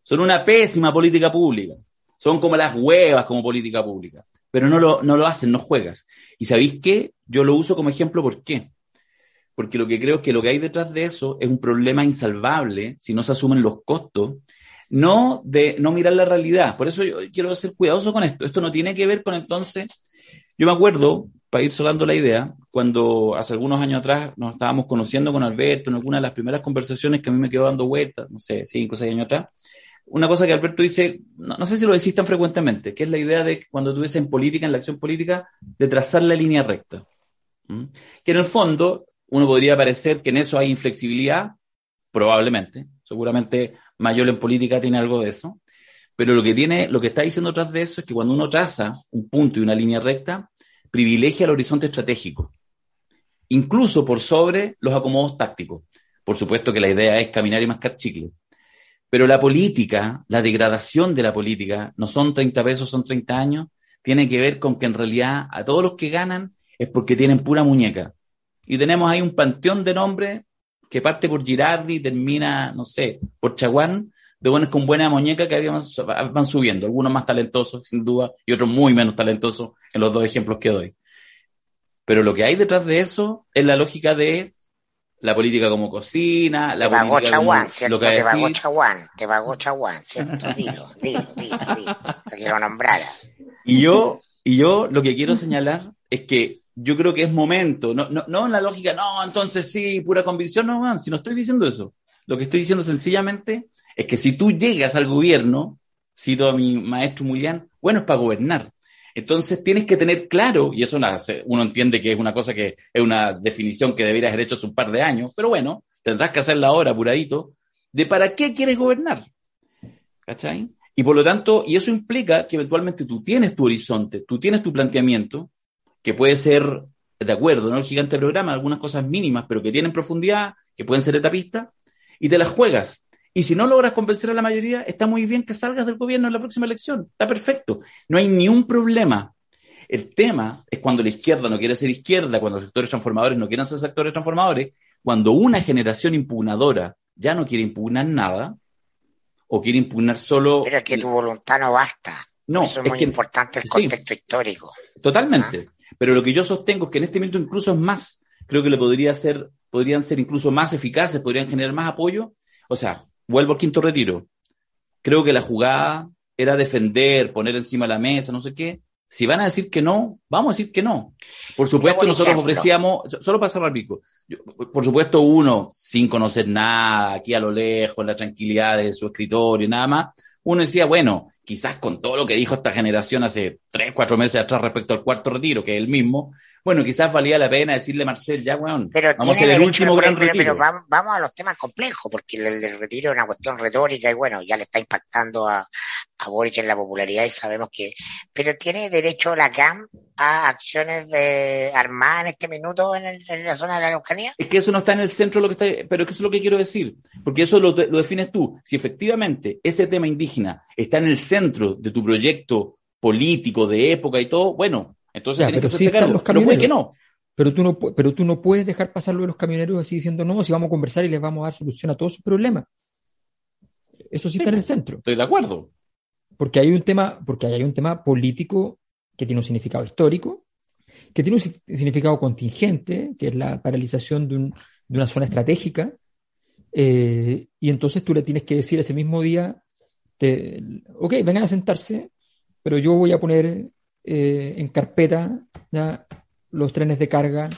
son una pésima política pública. Son como las huevas como política pública. Pero no lo, no lo hacen, no juegas. Y sabéis qué? Yo lo uso como ejemplo, ¿por qué? Porque lo que creo es que lo que hay detrás de eso es un problema insalvable si no se asumen los costos no de no mirar la realidad. Por eso yo quiero ser cuidadoso con esto. Esto no tiene que ver con entonces, yo me acuerdo, para ir solando la idea, cuando hace algunos años atrás nos estábamos conociendo con Alberto en alguna de las primeras conversaciones que a mí me quedó dando vueltas, no sé, cinco o seis años atrás, una cosa que Alberto dice, no, sé si lo decís tan frecuentemente, que es la idea de cuando tú dices en política, en la acción política, de trazar la línea recta. Que en el fondo uno podría parecer que en eso hay inflexibilidad, probablemente, seguramente Mayor en política tiene algo de eso, pero lo que tiene, lo que está diciendo tras de eso es que cuando uno traza un punto y una línea recta, privilegia el horizonte estratégico, incluso por sobre los acomodos tácticos. Por supuesto que la idea es caminar y mascar chicle. Pero la política, la degradación de la política, no son 30 pesos, son 30 años, tiene que ver con que en realidad a todos los que ganan es porque tienen pura muñeca. Y tenemos ahí un panteón de nombres que parte por Girardi termina, no sé, por Chaguán, de buenas con buena muñeca que van subiendo, algunos más talentosos, sin duda, y otros muy menos talentosos en los dos ejemplos que doy. Pero lo que hay detrás de eso es la lógica de la política como cocina, la te política chaguán, ¿cierto? te pagó Chaguán, te pagó Chaguán, ¿cierto? Dilo, dilo, dilo, dilo, que lo nombrara. Y yo, y yo lo que quiero señalar es que yo creo que es momento, no, no, no en la lógica, no, entonces sí, pura convicción, no, man, si no estoy diciendo eso. Lo que estoy diciendo sencillamente es que si tú llegas al gobierno, cito a mi maestro Mulián, bueno, es para gobernar. Entonces tienes que tener claro, y eso uno entiende que es una cosa que es una definición que deberías haber hecho hace un par de años, pero bueno, tendrás que hacerla ahora, apuradito, de para qué quieres gobernar. ¿Cachai? Y por lo tanto, y eso implica que eventualmente tú tienes tu horizonte, tú tienes tu planteamiento, que puede ser, de acuerdo, ¿no? El gigante programa, algunas cosas mínimas, pero que tienen profundidad, que pueden ser etapistas, y te las juegas. Y si no logras convencer a la mayoría, está muy bien que salgas del gobierno en la próxima elección. Está perfecto. No hay ni un problema. El tema es cuando la izquierda no quiere ser izquierda, cuando los sectores transformadores no quieren ser sectores transformadores, cuando una generación impugnadora ya no quiere impugnar nada, o quiere impugnar solo. Pero es que tu voluntad no basta. No, Eso es, muy importante el contexto histórico. Totalmente. ¿Ah? Pero lo que yo sostengo es que en este momento incluso es más. Creo que le podría ser, podrían ser incluso más eficaces, podrían generar más apoyo. O sea, vuelvo al quinto retiro. Creo que la jugada era defender, poner encima de la mesa, no sé qué. Si van a decir que no, vamos a decir que no. Por supuesto, nosotros ofrecíamos, solo para cerrar pico, por supuesto, uno, sin conocer nada, aquí a lo lejos, en la tranquilidad de su escritorio y nada más, uno decía, bueno, quizás con todo lo que dijo esta generación hace tres, cuatro meses atrás respecto al cuarto retiro, que es el mismo, bueno, quizás valía la pena decirle a Marcel, ya, weón, vamos a hacer el último gran retiro. Pero vamos, a los temas complejos, porque el, retiro es una cuestión retórica y bueno, ya le está impactando a, a Boric en la popularidad y sabemos que... Pero tiene derecho la CAM a acciones de armadas en este minuto en, la zona de la Araucanía. Es que eso no está en el centro de lo que está, pero eso es lo que quiero decir, porque eso lo, lo defines tú. Si efectivamente ese tema indígena está en el centro de tu proyecto político, de época y todo, bueno, entonces pero que pero puede que no. Pero tú no, pero tú no puedes dejar pasar lo de los camioneros así diciendo, no, si vamos a conversar y les vamos a dar solución a todos sus problemas. Eso sí, está en el centro. Estoy de acuerdo. Porque hay un tema, porque hay un tema político que tiene un significado histórico, que tiene un significado contingente, que es la paralización de, un, de una zona estratégica, eh, y entonces tú le tienes que decir ese mismo día, te, ok, vengan a sentarse, pero yo voy a poner eh, en carpeta los trenes de carga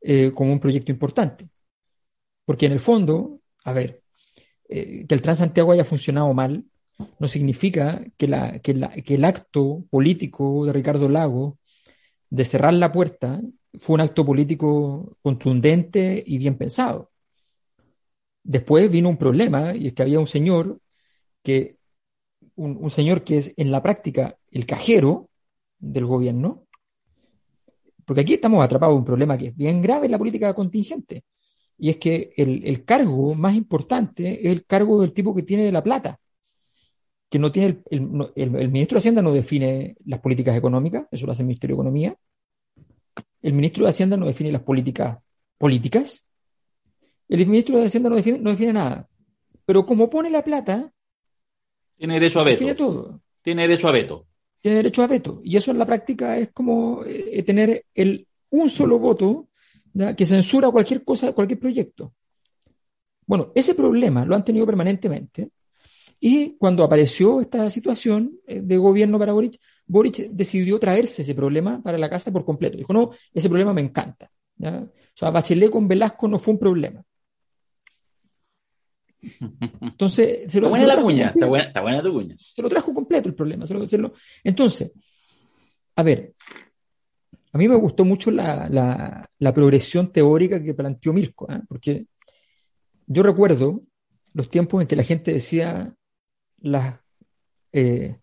eh, como un proyecto importante. Porque en el fondo, a ver, eh, que el Transantiago haya funcionado mal no significa que, la, que, la, que el acto político de Ricardo Lago de cerrar la puerta fue un acto político contundente y bien pensado. Después vino un problema y es que había un señor que un, un, señor que es en la práctica el cajero del gobierno, porque aquí estamos atrapados en un problema que es bien grave en la política contingente, y es que el, cargo más importante es el cargo del tipo que tiene la plata, que no tiene el, el, ministro de Hacienda no define las políticas económicas, eso lo hace el Ministerio de Economía, el ministro de Hacienda no define las políticas políticas, el ministro de Hacienda no define, no define nada, pero como pone la plata, tiene derecho a veto. Todo. Tiene derecho a veto tiene derecho a veto. Y eso en la práctica es como eh, tener el, un solo voto que censura cualquier cosa, cualquier proyecto. Bueno, ese problema lo han tenido permanentemente Y cuando apareció esta situación eh, de gobierno para Boric, Boric decidió traerse ese problema para la casa por completo. Dijo, no, ese problema me encanta. O sea, Bachelet con Velasco no fue un problema. Entonces, se lo, está buena la cuña, está buena, está buena tu cuña. Se lo trajo completo el problema. entonces, a ver, a mí me gustó mucho la, progresión teórica que planteó Mirko, ¿eh? porque yo recuerdo los tiempos en que la gente decía las, eh,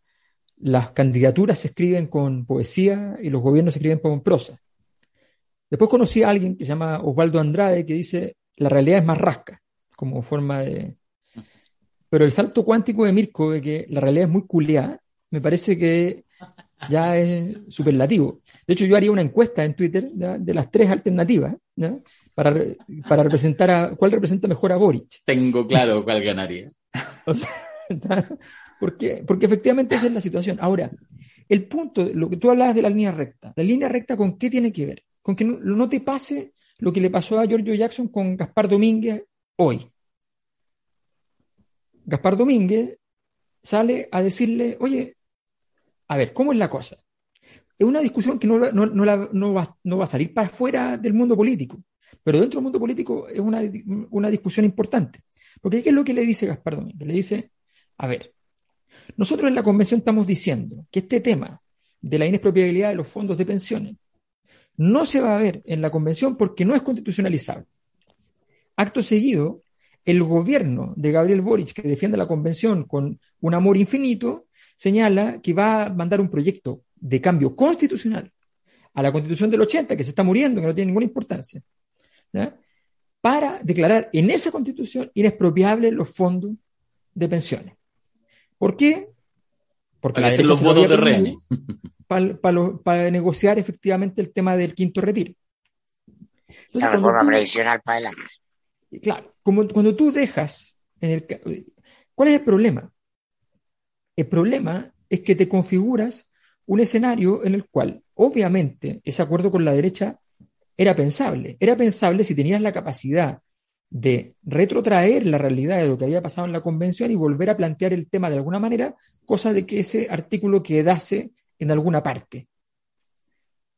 las candidaturas se escriben con poesía y los gobiernos se escriben con prosa. Después conocí a alguien que se llama Osvaldo Andrade que dice la realidad es más rasca, como forma de... Pero el salto cuántico de Mirko, de que la realidad es muy culiada, me parece que ya es superlativo. De hecho, yo haría una encuesta en Twitter de las tres alternativas para, para representar a cuál representa mejor a Boric. Tengo claro cuál ganaría. porque, porque efectivamente esa es la situación. Ahora, el punto, lo que tú hablabas de la línea recta, ¿la línea recta con qué tiene que ver? Con que no, no te pase lo que le pasó a Giorgio Jackson con Gaspar Domínguez hoy. Gaspar Domínguez sale a decirle, oye, a ver, ¿cómo es la cosa? Es una discusión que no, va, a salir para afuera del mundo político, pero dentro del mundo político es una, una discusión importante. Porque ¿qué es lo que le dice Gaspar Domínguez? Le dice, a ver, nosotros en la convención estamos diciendo que este tema de la inexpropiabilidad de los fondos de pensiones no se va a ver en la convención porque no es constitucionalizable. Acto seguido, el gobierno de Gabriel Boric, que defiende la convención con un amor infinito, señala que va a mandar un proyecto de cambio constitucional a la constitución del 80, que se está muriendo, que no tiene ninguna importancia, para declarar en esa constitución inexpropiables los fondos de pensiones. ¿Por qué? Porque la los votos de René. Para, negociar efectivamente el tema del quinto retiro. la reforma previsional para adelante. Claro, como, cuando tú dejas, en el, ¿cuál es el problema? El problema es que te configuras un escenario en el cual, obviamente, ese acuerdo con la derecha era pensable. Era pensable si tenías la capacidad de retrotraer la realidad de lo que había pasado en la convención y volver a plantear el tema de alguna manera, cosa de que ese artículo quedase en alguna parte.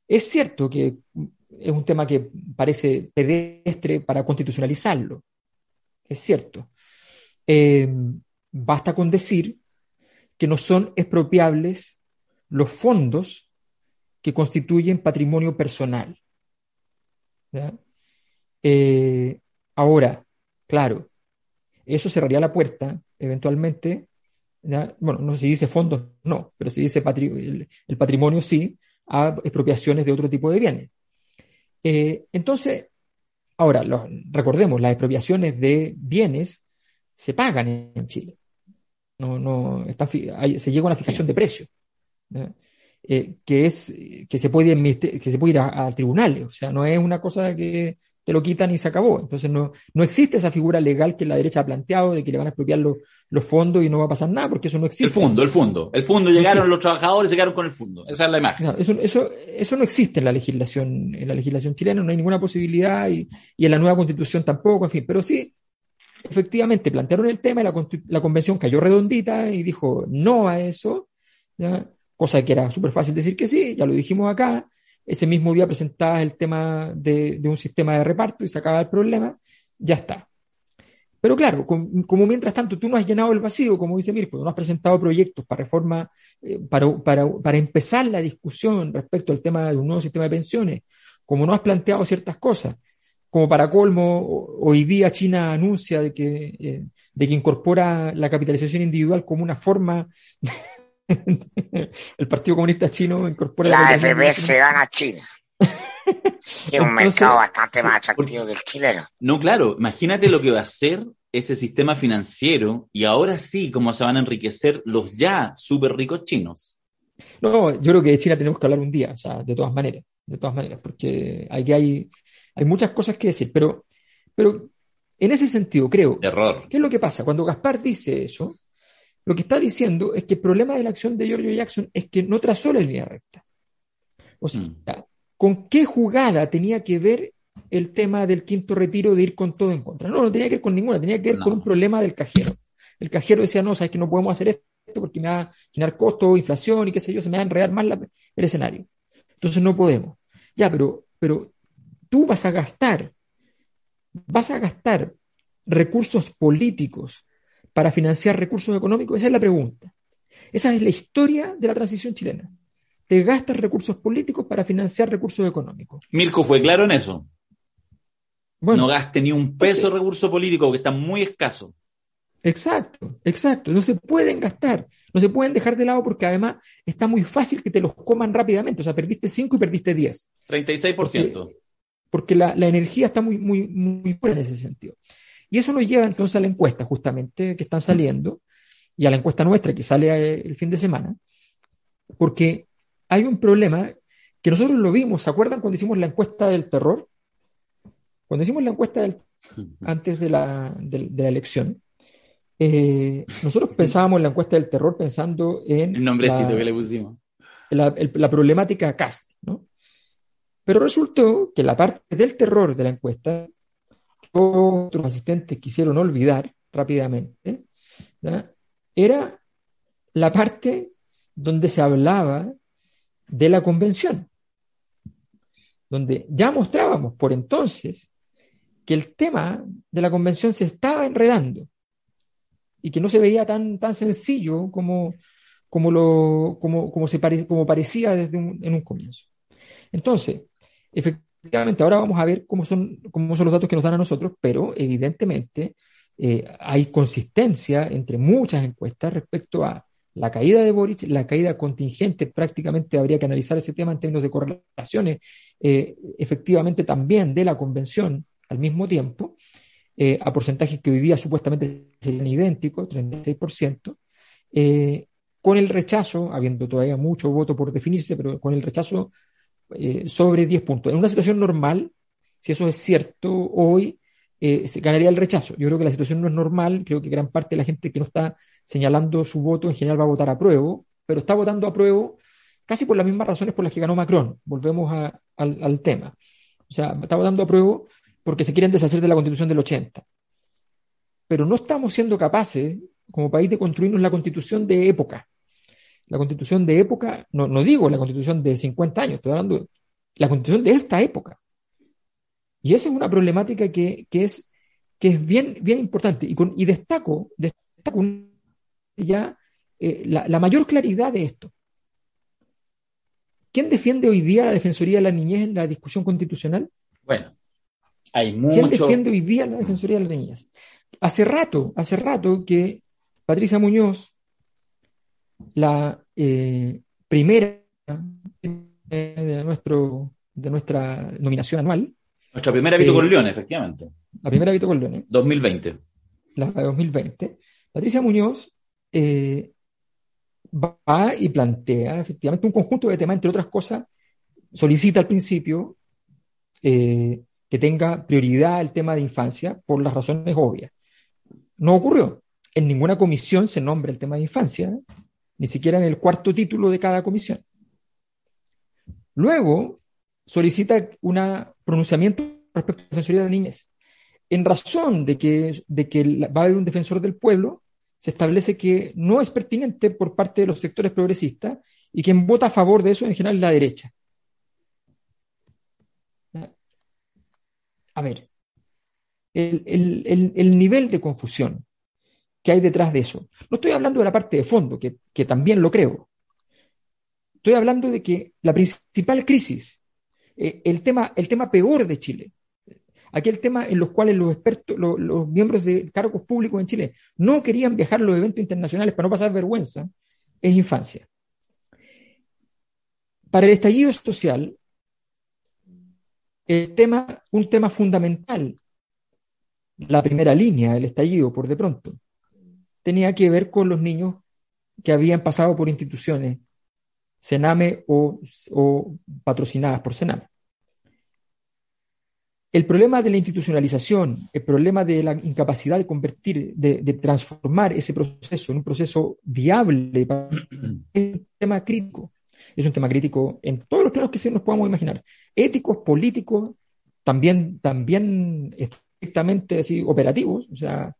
Es cierto que es un tema que parece pedestre para constitucionalizarlo. Es cierto. Eh, basta con decir que no son expropiables los fondos que constituyen patrimonio personal. Eh, ahora, claro, eso cerraría la puerta eventualmente. Bueno, no se dice fondos, no, pero si dice el, patrimonio sí, a expropiaciones de otro tipo de bienes. Eh, entonces, ahora, recordemos, las expropiaciones de bienes se pagan en Chile. No, no, está, se llega a una fijación de precio, eh, que es que se puede, que se puede ir a, tribunales, o sea, no es una cosa que te lo quitan y se acabó. Entonces no, no existe esa figura legal que la derecha ha planteado de que le van a expropiar los fondos y no va a pasar nada, porque eso no existe. El fondo, el fondo. El fondo llegaron los trabajadores, llegaron con el fondo. Esa es la imagen. eso, eso, eso no existe en la legislación, en la legislación chilena, no hay ninguna posibilidad y, y en la nueva constitución tampoco, en fin, pero sí efectivamente plantearon el tema y la, convención cayó redondita y dijo no a eso, cosa que era súper fácil decir que sí, ya lo dijimos acá. Ese mismo día presentaba el tema de, un sistema de reparto y sacaba el problema, ya está. Pero claro, como, mientras tanto tú no has llenado el vacío, como dice Mirko, no has presentado proyectos para reforma, eh, para, para empezar la discusión respecto al tema de un nuevo sistema de pensiones, como no has planteado ciertas cosas, como para colmo, hoy día China anuncia de que, eh, de que incorpora la capitalización individual como una forma. el Partido Comunista Chino incorpora la, la se van a China. es un mercado bastante más atractivo que el chileno. No, claro, imagínate lo que va a ser ese sistema financiero y ahora sí cómo se van a enriquecer los ya súper ricos chinos. No, yo creo que de China tenemos que hablar un día, o sea, de todas maneras, de todas maneras, porque aquí hay, hay muchas cosas que decir, pero, pero en ese sentido creo. Error. ¿Qué es lo que pasa? Cuando Gaspar dice eso, lo que está diciendo es que el problema de la acción de Giorgio Jackson es que no trazó la línea recta. O sea, mm. ¿con qué jugada tenía que ver el tema del quinto retiro de ir con todo en contra? No, no tenía que ver con ninguna, tenía que ver con un problema del cajero. el cajero decía, no, sabes que no podemos hacer esto porque me va a generar costo, inflación y qué sé yo, se me va a enredar más el escenario. Entonces no podemos. Ya, pero, pero tú vas a gastar, vas a gastar recursos políticos para financiar recursos económicos? Esa es la pregunta. Esa es la historia de la transición chilena. Te gastas recursos políticos para financiar recursos económicos. Mirko fue claro en eso. no gaste ni un peso de recurso político, que está muy escaso. Exacto, exacto. No se pueden gastar, no se pueden dejar de lado porque además está muy fácil que te los coman rápidamente. O sea, perdiste 5 y perdiste 10. 36%. Porque, porque la, la, energía está muy, muy, muy buena en ese sentido. Y eso nos lleva entonces a la encuesta, justamente, que están saliendo, y a la encuesta nuestra que sale eh, el fin de semana, porque hay un problema que nosotros lo vimos, ¿se acuerdan cuando hicimos la encuesta del terror? Cuando hicimos la encuesta del, antes de la, de, la elección, eh, nosotros pensábamos en la encuesta del terror pensando en... El nombrecito que le pusimos. La, la problemática CAST, ¿no? Pero resultó que la parte del terror de la encuesta otros asistentes quisieron olvidar rápidamente, era la parte donde se hablaba de la convención, donde ya mostrábamos por entonces que el tema de la convención se estaba enredando y que no se veía tan, tan sencillo como, como, lo, como, como, se como parecía desde en un comienzo. Entonces, efectivamente, Ahora vamos a ver cómo son, cómo son los datos que nos dan a nosotros, pero evidentemente eh, hay consistencia entre muchas encuestas respecto a la caída de Boric, la caída contingente, prácticamente habría que analizar ese tema en términos de correlaciones, eh, efectivamente también de la convención al mismo tiempo, eh, a porcentajes que hoy día supuestamente serían idénticos, 36%, con el rechazo, habiendo todavía mucho voto por definirse, pero con el rechazo eh, sobre 10 puntos. En una situación normal, si eso es cierto, hoy eh, se ganaría el rechazo. Yo creo que la situación no es normal, creo que gran parte de la gente que no está señalando su voto en general va a votar a prueba, pero está votando a prueba casi por las mismas razones por las que ganó Macron. Volvemos al, tema. O sea, está votando a prueba porque se quieren deshacer de la constitución del 80. Pero no estamos siendo capaces, como país, de construirnos la constitución de época la constitución de época, no, no digo la constitución de 50 años, estoy hablando de la constitución de esta época. Y esa es una problemática que, es, que es bien, bien importante. Y, con, y destaco, destaco ya eh, la, mayor claridad de esto. ¿Quién defiende hoy día la Defensoría de la Niñez en la discusión constitucional? Bueno, hay mucho... ¿Quién defiende hoy día la Defensoría de la Niñez? Hace rato, hace rato que Patricia Muñoz la eh, primera de, nuestro, de nuestra nominación anual. Nuestra primera Vito con León, efectivamente. La primera Vito con León. 2020. La de 2020. Patricia Muñoz eh, va y plantea efectivamente un conjunto de temas, entre otras cosas, solicita al principio eh, que tenga prioridad el tema de infancia por las razones obvias. No ocurrió. En ninguna comisión se nombra el tema de infancia ni siquiera en el cuarto título de cada comisión. Luego solicita un pronunciamiento respecto a la Defensoría de la Niñez. En razón de que, de que va a haber un defensor del pueblo, se establece que no es pertinente por parte de los sectores progresistas y quien vota a favor de eso en general es la derecha. A ver, el nivel de confusión que hay detrás de eso. No estoy hablando de la parte de fondo, que, también lo creo. Estoy hablando de que la principal crisis, eh, el, tema, el tema peor de Chile, aquel tema en los cuales los expertos, los miembros de cargos públicos en Chile no querían viajar a los eventos internacionales para no pasar vergüenza, es infancia. Para el estallido social, el tema, un tema fundamental, la primera línea, el estallido, por de pronto, tenía que ver con los niños que habían pasado por instituciones, Sename o, patrocinadas por Sename. El problema de la institucionalización, el problema de la incapacidad de convertir, de, transformar ese proceso en un proceso viable, es un tema crítico. Es un tema crítico en todos los planos que se nos podamos imaginar. Éticos, políticos, también, también estrictamente así, operativos. O sea,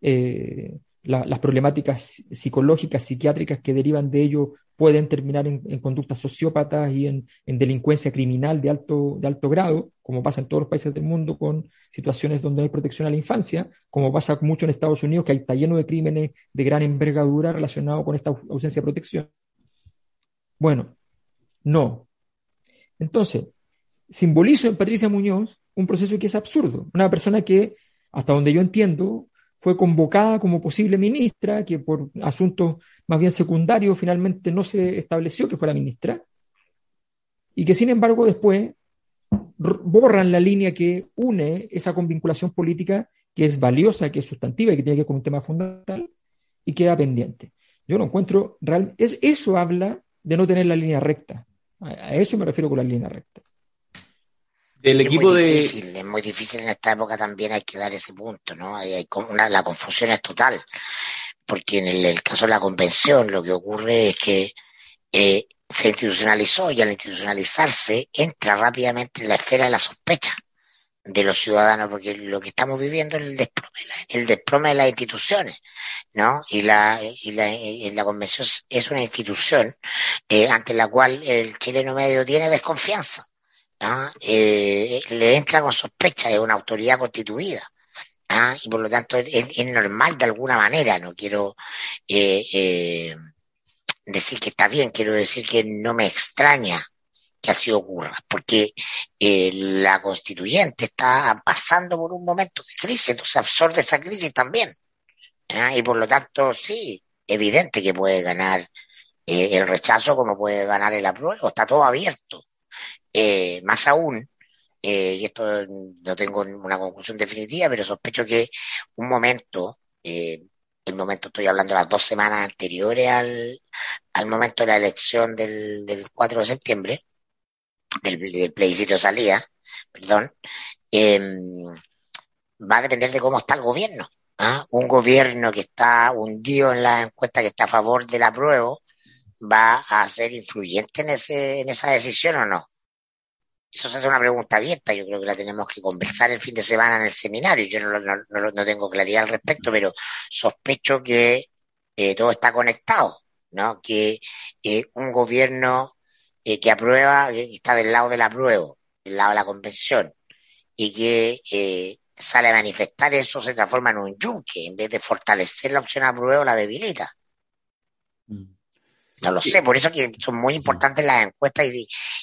eh, las problemáticas psicológicas, psiquiátricas que derivan de ello pueden terminar en, conductas sociópatas y en, delincuencia criminal de alto, de alto grado, como pasa en todos los países del mundo con situaciones donde hay protección a la infancia, como pasa mucho en Estados Unidos, que está lleno de crímenes de gran envergadura relacionados con esta ausencia de protección. Bueno, no. Entonces, simbolizo en Patricia Muñoz un proceso que es absurdo. Una persona que, hasta donde yo entiendo, fue convocada como posible ministra, que por asuntos más bien secundarios finalmente no se estableció que fuera ministra, y que sin embargo después borran la línea que une esa convinculación política que es valiosa, que es sustantiva y que tiene que ver con un tema fundamental y queda pendiente. Yo lo encuentro real. eso habla de no tener la línea recta. A eso me refiero con la línea recta. El equipo es muy difícil, es muy difícil en esta época también hay que dar ese punto, ¿no? Hay, una, la confusión es total, porque en el, caso de la convención lo que ocurre es que eh, se institucionalizó y al institucionalizarse entra rápidamente en la esfera de la sospecha de los ciudadanos, porque lo que estamos viviendo es el desplome, el desplome de las instituciones, ¿no? Y la, y la, y la convención es una institución eh, ante la cual el chileno medio tiene desconfianza ¿ah? eh, le entra con sospecha de una autoridad constituida. ¿ah? Y por lo tanto es, normal de alguna manera, no quiero eh, eh, decir que está bien, quiero decir que no me extraña que así ocurra, porque la constituyente está pasando por un momento de crisis, entonces absorbe esa crisis también. ¿ah? Y por lo tanto, sí, evidente que puede ganar el rechazo como puede ganar el apruebo, está todo abierto. Eh, más aún, eh, y esto no tengo una conclusión definitiva, pero sospecho que un momento, eh, el momento estoy hablando las dos semanas anteriores al, momento de la elección del, del 4 de septiembre, del, plebiscito salía, perdón, em, va a depender de cómo está el gobierno. ¿ah? Un gobierno que está hundido en la encuesta que está a favor del apruebo, va a ser influyente en, ese, en esa decisión o no. Eso es una pregunta abierta, yo creo que la tenemos que conversar el fin de semana en el seminario. Yo no, no, tengo claridad al respecto, pero sospecho que eh, todo está conectado, ¿no? Que eh, un gobierno eh, que aprueba, que está del lado del apruebo, del lado de la convención, y que sale a manifestar eso se transforma en un yunque, en vez de fortalecer la opción apruebo, la debilita. Mm. No lo sé, por eso que son muy importantes las encuestas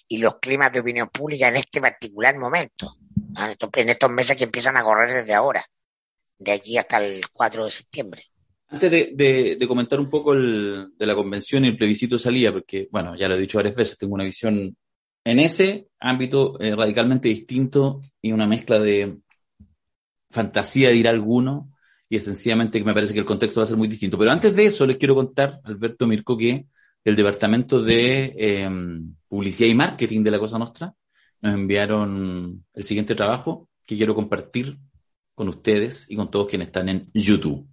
y, los climas de opinión pública en este particular momento, en estos, meses que empiezan a correr desde ahora, de aquí hasta el 4 de septiembre. Antes de, comentar un poco de la convención y el plebiscito de salida, porque, bueno, ya lo he dicho varias veces, tengo una visión en ese ámbito eh, radicalmente distinto y una mezcla de fantasía, dirá alguno, y sencillamente que me parece que el contexto va a ser muy distinto. Pero antes de eso, les quiero contar, Alberto Mirko, que del Departamento de em, Publicidad y Marketing de la Cosa Nostra nos enviaron el siguiente trabajo que quiero compartir con ustedes y con todos quienes están en YouTube.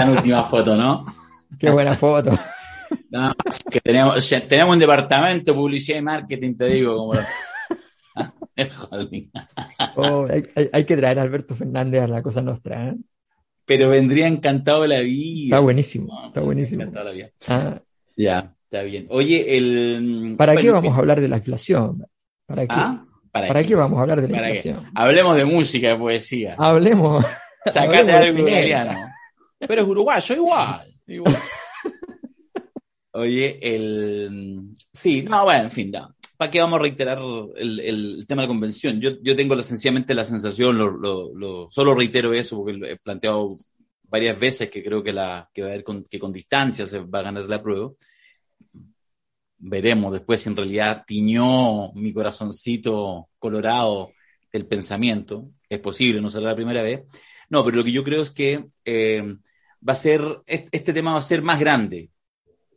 Gran última foto, ¿no? Qué buena foto. que tenemos, tenemos un departamento de publicidad y marketing, te digo, como oh, hay, que traer a Alberto Fernández a la cosa nuestra. ¿eh? Pero vendría encantado la vida. Está buenísimo, está buenísimo. la vida. Ah. Ya, está bien. Oye, el. ¿Para qué vamos a hablar de la inflación? ¿Para qué? ¿Ah? ¿Para, qué? vamos a hablar de la inflación? Hablemos de música, de poesía. Hablemos. Sacate algo italiano. Pero es uruguayo, igual. Oye, el. Sí, no, bueno, en fin, ¿para qué vamos a reiterar el, tema de la convención? Yo, yo tengo sencillamente la sensación, lo, solo reitero eso porque lo he planteado varias veces que creo que, la, que va a haber con, que con distancia se va a ganar la prueba. veremos después si en realidad tiñó mi corazoncito colorado del pensamiento. Es posible, no será la primera vez. No, pero lo que yo creo es que eh, va a ser, este tema va a ser más grande,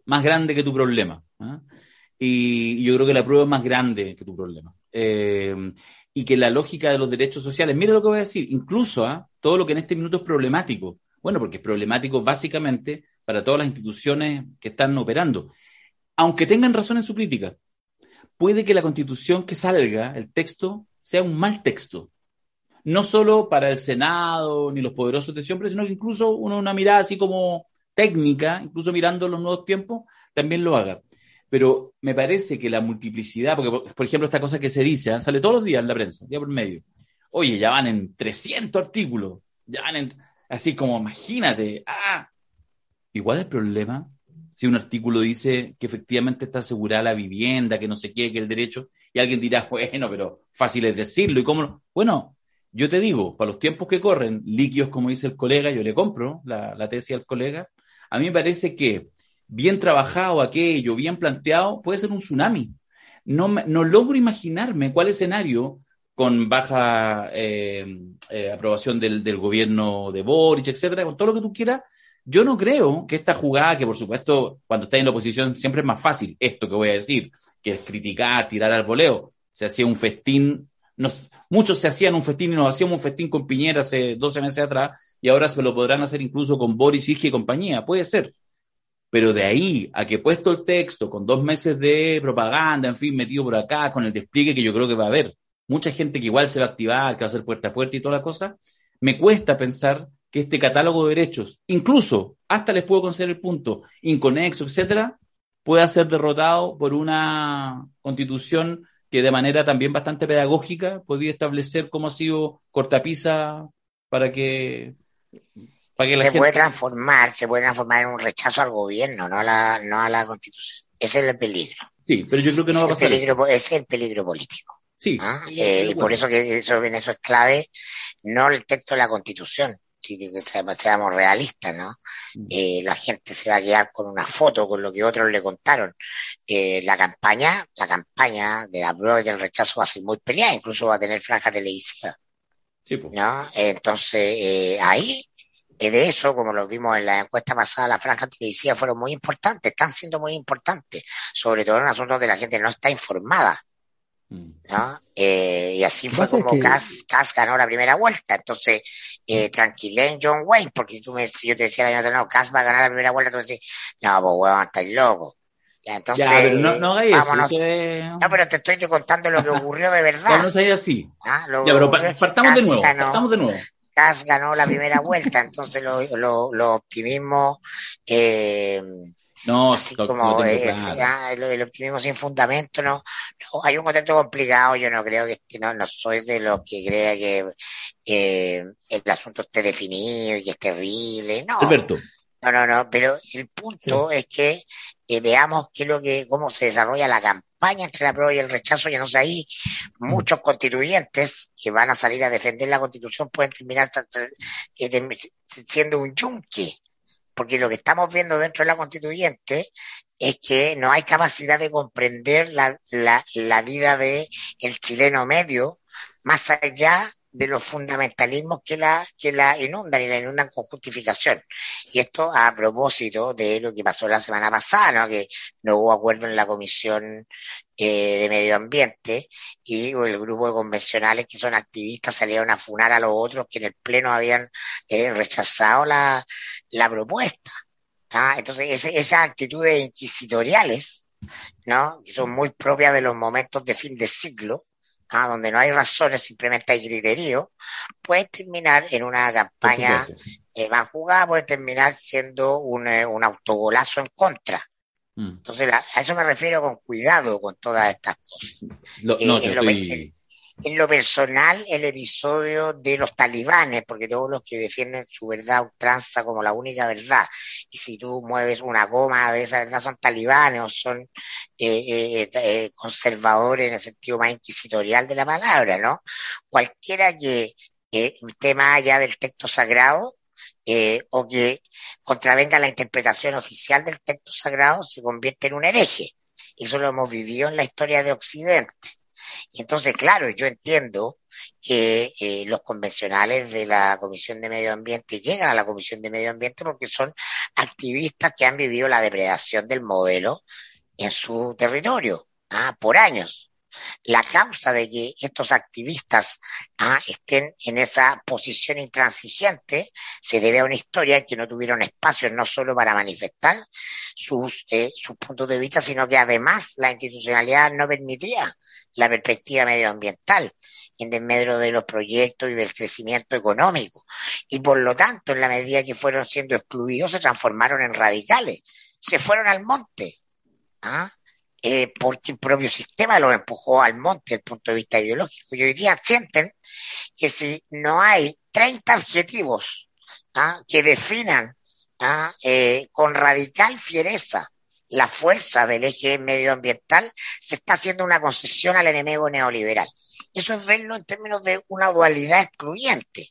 más grande que tu problema. ¿ah? Y, yo creo que la prueba es más grande que tu problema. Eh, y que la lógica de los derechos sociales, mira lo que voy a decir, incluso ¿ah? todo lo que en este minuto es problemático. Bueno, porque es problemático básicamente para todas las instituciones que están operando. Aunque tengan razón en su crítica, puede que la constitución que salga, el texto, sea un mal texto. No solo para el Senado ni los poderosos de siempre, sino que incluso uno una mirada así como técnica, incluso mirando los nuevos tiempos, también lo haga. Pero me parece que la multiplicidad, porque por ejemplo esta cosa que se dice, ¿eh? sale todos los días en la prensa, día por medio. Oye, ya van en 300 artículos, ya van en, así como, imagínate, ah, igual el problema, si un artículo dice que efectivamente está asegurada la vivienda, que no se qué, que el derecho, y alguien dirá, bueno, pero fácil es decirlo, y cómo, bueno, yo te digo, para los tiempos que corren, líquidos, como dice el colega, yo le compro la, tesis al colega, a mí me parece que bien trabajado aquello, bien planteado, puede ser un tsunami. No, logro imaginarme cuál escenario con baja eh, eh, aprobación del, del, gobierno de Boric, etcétera, con todo lo que tú quieras, yo no creo que esta jugada, que por supuesto cuando está en la oposición siempre es más fácil, esto que voy a decir, que es criticar, tirar al voleo, se hacía un festín, nos, muchos se hacían un festín y nos hacíamos un festín con Piñera hace 12 meses atrás y ahora se lo podrán hacer incluso con Boris, y compañía, puede ser, pero de ahí a que puesto el texto con dos meses de propaganda, en fin, metido por acá, con el despliegue que yo creo que va a haber, mucha gente que igual se va a activar, que va a hacer puerta a puerta y toda la cosa, me cuesta pensar que este catálogo de derechos, incluso hasta les puedo conceder el punto, inconexo, etcétera, pueda ser derrotado por una constitución que de manera también bastante pedagógica podría establecer cómo ha sido cortapisa para que se puede transformar, se puede transformar en un rechazo al gobierno, no a la, no a la constitución. Ese es el peligro. Sí, pero yo creo que no va a pasar. Peligro, ese es el peligro político. Sí. ¿ah? Eh, y por eso que eso, eso es clave, no el texto de la constitución, si seamos realistas, ¿no? Mm. Eh, la gente se va a quedar con una foto, con lo que otros le contaron. Eh, la campaña, la campaña de la prueba y del rechazo va a ser muy peleada, incluso va a tener franja televisiva. Sí, pues. ¿no? Entonces, ahí de eso, como lo vimos en la encuesta pasada, las franjas televisivas fueron muy importantes, están siendo muy importantes, sobre todo en asuntos que la gente no está informada. ¿No? Eh, y así fue como que... Cass, ganó la primera vuelta. Entonces, eh, en John Wayne, porque tú me, si yo te decía el año no, Cass va a ganar la primera vuelta, tú me decís, no, pues huevón, estáis loco. Ya, entonces, ya, pero no, no hagáis eso, No, pero te estoy contando lo que ocurrió de verdad. no sé así. Ah, ya, pero partamos de nuevo, partamos de nuevo. Gas ganó la primera vuelta, entonces los lo, lo optimismos, eh, no, así como eh, el, optimismo sin fundamento, no, hay un contexto complicado, yo no creo que no, no soy de los que crea que eh, el asunto esté definido y que es terrible, no. Alberto. No, no, no, pero el punto es que eh, veamos qué es lo que, cómo se desarrolla la campaña entre la prueba y el rechazo, ya no sé ahí, muchos constituyentes que van a salir a defender la constitución pueden terminar eh, siendo un yunque, porque lo que estamos viendo dentro de la constituyente es que no hay capacidad de comprender la, la, vida de el chileno medio más allá de los fundamentalismos que la, que la inundan y la inundan con justificación. Y esto a propósito de lo que pasó la semana pasada, ¿no? que no hubo acuerdo en la Comisión eh, de Medio Ambiente y el grupo de convencionales que son activistas salieron a funar a los otros que en el Pleno habían eh, rechazado la, la propuesta. ¿ah? Entonces, esas actitudes inquisitoriales, ¿no? que son muy propias de los momentos de fin de siglo, ¿ah? donde no hay razones, simplemente hay criterio, puede terminar en una campaña eh, más jugada, puede terminar siendo un, eh, un autogolazo en contra. Mm. Entonces, a eso me refiero con cuidado con todas estas cosas. no, eh, yo estoy en lo personal el episodio de los talibanes, porque todos los que defienden su verdad ultranza como la única verdad, y si tú mueves una goma de esa verdad son talibanes o son eh, eh, eh, conservadores en el sentido más inquisitorial de la palabra, ¿no? Cualquiera que esté más allá del texto sagrado, o que contravenga la interpretación oficial del texto sagrado se convierte en un hereje. Eso lo hemos vivido en la historia de Occidente. Y entonces, claro, yo entiendo que eh, los convencionales de la Comisión de Medio Ambiente llegan a la Comisión de Medio Ambiente porque son activistas que han vivido la depredación del modelo en su territorio ah, por años. La causa de que estos activistas ah, estén en esa posición intransigente se debe a una historia que no tuvieron espacio no solo para manifestar sus, eh, sus puntos de vista, sino que además la institucionalidad no permitía la perspectiva medioambiental en desmedro de los proyectos y del crecimiento económico. Y por lo tanto, en la medida que fueron siendo excluidos, se transformaron en radicales. Se fueron al monte. ¿ah? Eh, porque el propio sistema los empujó al monte desde el punto de vista ideológico. Y hoy día sienten que si no hay 30 adjetivos ¿ah? que definan ¿ah? eh, con radical fiereza la fuerza del eje medioambiental, se está haciendo una concesión al enemigo neoliberal. Eso es verlo en términos de una dualidad excluyente.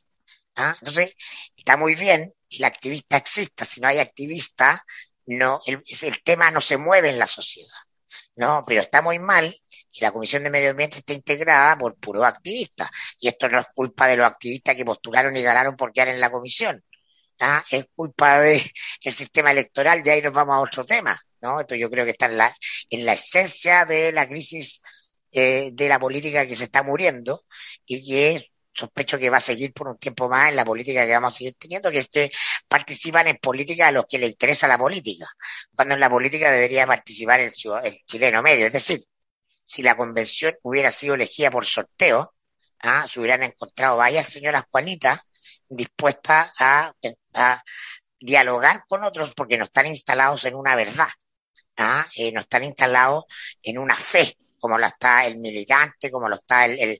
¿ah? Entonces, está muy bien que el activista exista. Si no hay activista, no, el, tema no se mueve en la sociedad. No, pero está muy mal que la Comisión de Medio Ambiente esté integrada por puros activistas. Y esto no es culpa de los activistas que postularon y ganaron por quedar en la comisión. ¿ah? Es culpa del sistema electoral, y ahí nos vamos a otro tema. ¿No? Esto yo creo que está en la, en la esencia de la crisis eh, de la política que se está muriendo y que sospecho que va a seguir por un tiempo más en la política que vamos a seguir teniendo, que es participan en política a los que le interesa la política, cuando en la política debería participar el, chileno medio. Es decir, si la convención hubiera sido elegida por sorteo, ¿ah? se hubieran encontrado varias señoras Juanitas dispuestas a dialogar con otros porque no están instalados en una verdad, ¿ah? eh, no están instalados en una fe, como la está el militante, como lo está el,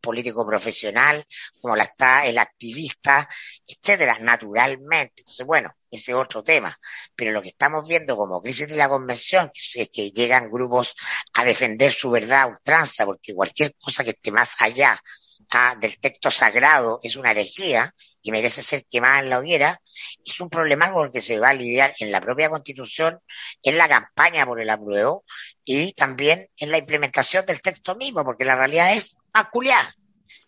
político profesional, como la está el activista, etcétera, naturalmente. Entonces, bueno, ese es otro tema. Pero lo que estamos viendo como crisis de la convención es que llegan grupos a defender su verdad a ultranza, porque cualquier cosa que esté más allá del texto sagrado es una herejía y merece ser quemada en la hoguera, es un problema con el que se va a lidiar en la propia constitución, en la campaña por el apruebo y también en la implementación del texto mismo, porque la realidad es peculiar.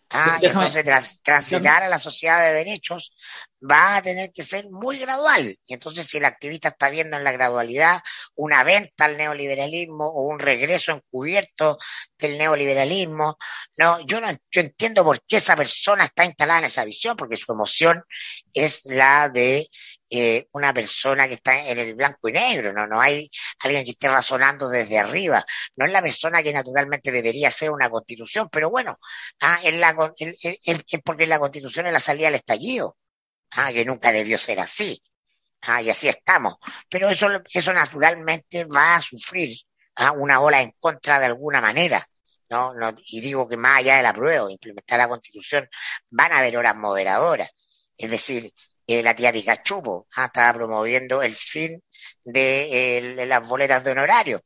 Ah, entonces transitar a la sociedad de derechos va a tener que ser muy gradual. Y entonces si el activista está viendo en la gradualidad una venta al neoliberalismo o un regreso encubierto del neoliberalismo, no, yo no yo entiendo por qué esa persona está instalada en esa visión, porque su emoción es la de eh, una persona que está en el blanco y negro, ¿no? No hay alguien que esté razonando desde arriba. No es la persona que naturalmente debería ser una constitución, pero bueno, ah, es, la, porque la constitución es la salida al estallido, ah, que nunca debió ser así. Ah, y así estamos. Pero eso, eso naturalmente va a sufrir ah, una ola en contra de alguna manera. ¿no? no y digo que más allá de la prueba, implementar la constitución, van a haber horas moderadoras. Es decir, eh, la tía Pikachu ah, estaba promoviendo el fin de las boletas de honorario.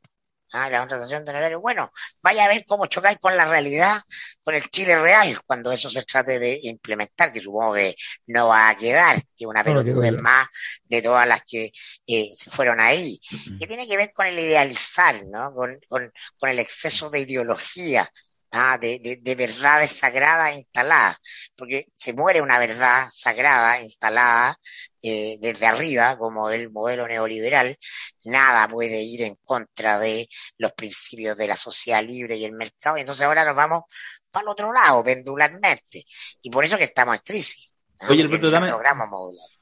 Ah, la contratación de honorario. Bueno, vaya a ver cómo chocáis con la realidad, con el Chile real, cuando eso se trate de implementar, que supongo que no va a quedar, que una pelotudez más de todas las que eh, se fueron ahí. Que tiene que ver con el idealizar, ¿no? Con, con, con el exceso de ideología ¿ah? de, de, de, verdades sagradas instaladas, porque se muere una verdad sagrada instalada eh, desde arriba, como el modelo neoliberal, nada puede ir en contra de los principios de la sociedad libre y el mercado, y entonces ahora nos vamos para el otro lado, pendularmente, y por eso que estamos en crisis. Oye, Alberto, dame,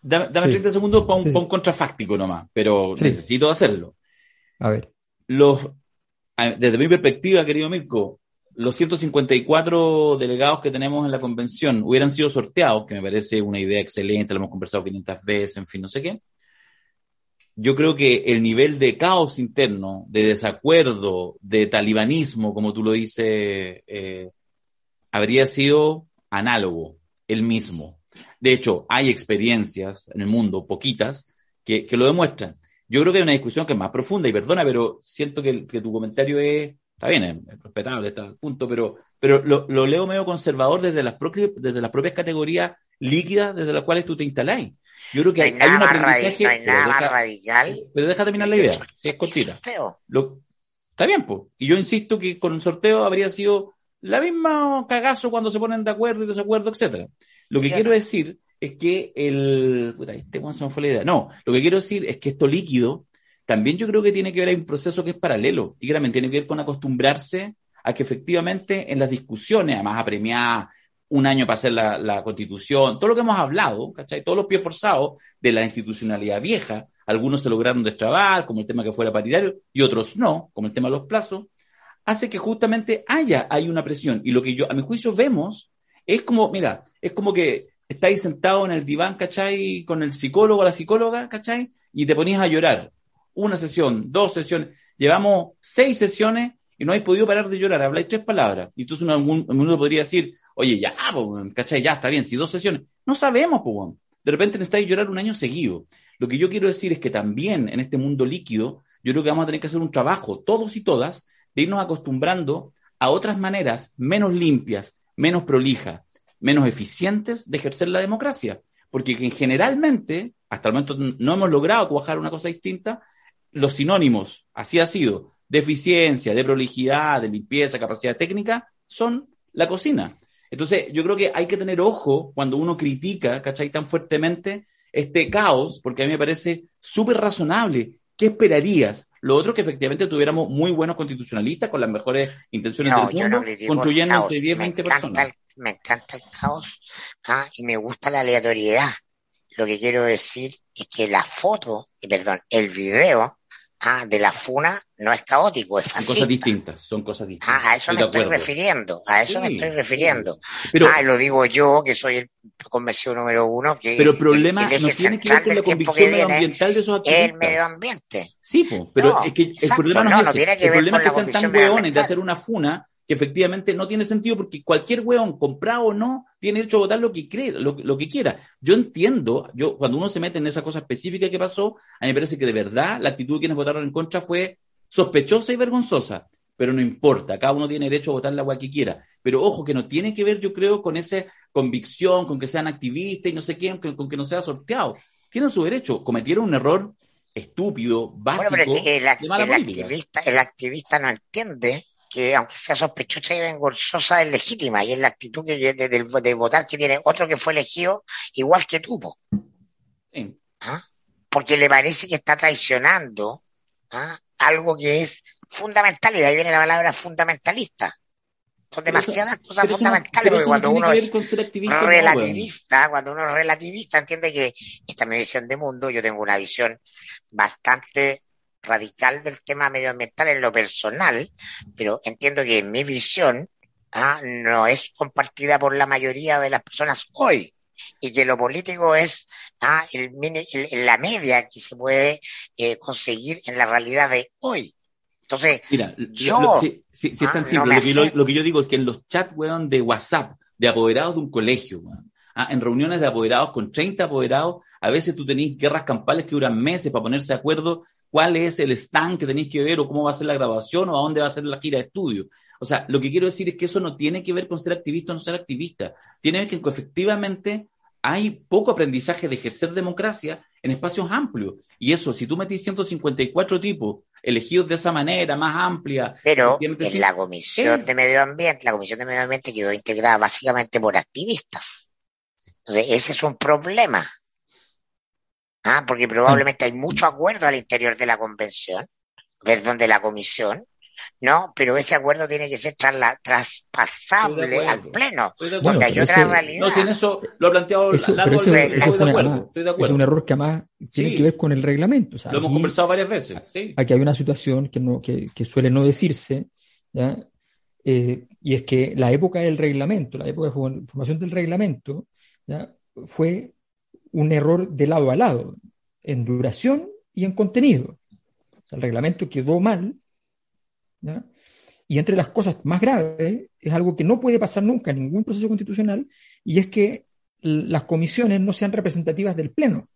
dame, dame 30 segundos para un, contrafáctico nomás, pero necesito hacerlo. A ver. Los, desde mi perspectiva, querido Mirko, los 154 delegados que tenemos en la convención hubieran sido sorteados, que me parece una idea excelente, lo hemos conversado 500 veces, en fin, no sé qué, yo creo que el nivel de caos interno, de desacuerdo, de talibanismo, como tú lo dices, eh, habría sido análogo, el mismo. De hecho, hay experiencias en el mundo, poquitas, que, lo demuestran. Yo creo que hay una discusión que es más profunda y perdona, pero siento que tu comentario es está bien, es, respetable, está al punto, pero, pero lo, lo, leo medio conservador desde las, propias, desde las propias categorías líquidas desde las cuales tú te instalas. Yo creo que hay, un aprendizaje. No hay nada más radical. Pero deja terminar la idea, si es cortita. Lo, Está bien, pues. Y yo insisto que con el sorteo habría sido la misma cagazo cuando se ponen de acuerdo y desacuerdo, etcétera. Lo que quiero decir es que el. Puta, este se me fue la idea. No, lo que quiero decir es que esto líquido también yo creo que tiene que ver, hay un proceso que es paralelo y que también tiene que ver con acostumbrarse a que efectivamente en las discusiones, además apremiadas, un año para hacer la, constitución, todo lo que hemos hablado, ¿cachai? Todos los pies forzados de la institucionalidad vieja, algunos se lograron destrabar, como el tema que fuera paritario, y otros no, como el tema de los plazos, hace que justamente haya, hay una presión. Y lo que yo, a mi juicio, vemos es como, mira, es como que estáis sentado en el diván, ¿cachai? Con el psicólogo o la psicóloga, ¿cachai? Y te ponías a llorar. Una sesión, dos sesiones. Llevamos seis sesiones y no hay podido parar de llorar. Habláis tres palabras. Y entonces uno, uno podría decir, oye, ya, ¿cachai? Ya está bien, si dos sesiones. No sabemos, pues, De repente necesitáis llorar un año seguido. Lo que yo quiero decir es que también en este mundo líquido, yo creo que vamos a tener que hacer un trabajo, todos y todas, de irnos acostumbrando a otras maneras menos limpias, menos prolijas, menos eficientes de ejercer la democracia. Porque que generalmente, hasta el momento no hemos logrado cuajar una cosa distinta, los sinónimos, así ha sido, de eficiencia, de prolijidad, de limpieza, capacidad técnica, son la cocina. Entonces, yo creo que hay que tener ojo cuando uno critica, ¿cachai? Tan fuertemente este caos, porque a mí me parece súper razonable. ¿Qué esperarías? Lo otro que efectivamente tuviéramos muy buenos constitucionalistas con las mejores intenciones del mundo, construyendo entre 10, 20 personas. me encanta el caos ¿ah? y me gusta la aleatoriedad. Lo que quiero decir es que la foto, perdón, el video Ah, de la funa no es caótico, es fascista. Son cosas distintas, son cosas distintas. Ah, a eso me estoy refiriendo, a eso me estoy refiriendo. Pero, ah, lo digo yo, que soy el convencido número uno, que Pero el problema no tiene que ver con la convicción medioambiental de esos activistas. El medio ambiente. Sí, pero es que el problema no, es ese. el problema es que sean tan hueones de hacer una funa que efectivamente no tiene sentido porque cualquier hueón, comprado o no, tiene derecho a votar lo que cree, lo, que quiera. Yo entiendo, yo cuando uno se mete en esa cosa específica que pasó, a mí me parece que de verdad la actitud de quienes votaron en contra fue sospechosa y vergonzosa. Pero no importa, cada uno tiene derecho a votar la agua que quiera. Pero ojo, que no tiene que ver, yo creo, con esa convicción, con que sean activistas y no sé quién, con, que no sea sorteado. Tienen su derecho. Cometieron un error estúpido, básico. Bueno, pero el, activista, el activista no entiende que aunque sea sospechosa y vergonzosa, es legítima y es la actitud que, de, de, votar que tiene otro que fue elegido igual que tú. ¿Ah? Porque le parece que está traicionando ¿ah? algo que es fundamental, y de ahí viene la palabra fundamentalista. Son demasiadas cosas fundamentales, porque cuando uno es relativista, cuando uno es relativista, entiende que esta es mi visión de mundo, yo tengo una visión bastante radical del tema medioambiental en lo personal, pero entiendo que mi visión ah, no es compartida por la mayoría de las personas hoy y que lo político es ah, el, la media que se puede eh, conseguir en la realidad de hoy. Entonces, Mira, yo, si, es tan simple, lo, que yo, digo es que en los chats, weón, de WhatsApp, de apoderados de un colegio, ah, en reuniones de apoderados con 30 apoderados, a veces tú tenés guerras campales que duran meses para ponerse de acuerdo cuál es el stand que tenéis que ver o cómo va a ser la grabación o a dónde va a ser la gira de estudio. O sea, lo que quiero decir es que eso no tiene que ver con ser activista o no ser activista. Tiene que ver que efectivamente hay poco aprendizaje de ejercer democracia en espacios amplios. Y eso, si tú metís 154 tipos elegidos de esa manera, más amplia. Pero en la Comisión de Medio Ambiente, la Comisión de Medio Ambiente quedó integrada básicamente por activistas. Entonces, ese es un problema. Ah, porque probablemente hay mucho acuerdo al interior de la convención, perdón, de la comisión, ¿no? Pero ese acuerdo tiene que ser traspasable al pleno, donde hay otra realidad. No, si en eso lo ha planteado largo, estoy, de acuerdo, Es un error que además tiene que ver con el reglamento. lo hemos conversado varias veces. Aquí hay una situación que, no, que, que suele no decirse, ¿ya? Eh, y es que la época del reglamento, la época de formación del reglamento, fue un error de lado a lado, en duración y en contenido. el reglamento quedó mal, y entre las cosas más graves es algo que no puede pasar nunca en ningún proceso constitucional, y es que las comisiones no sean representativas del Pleno.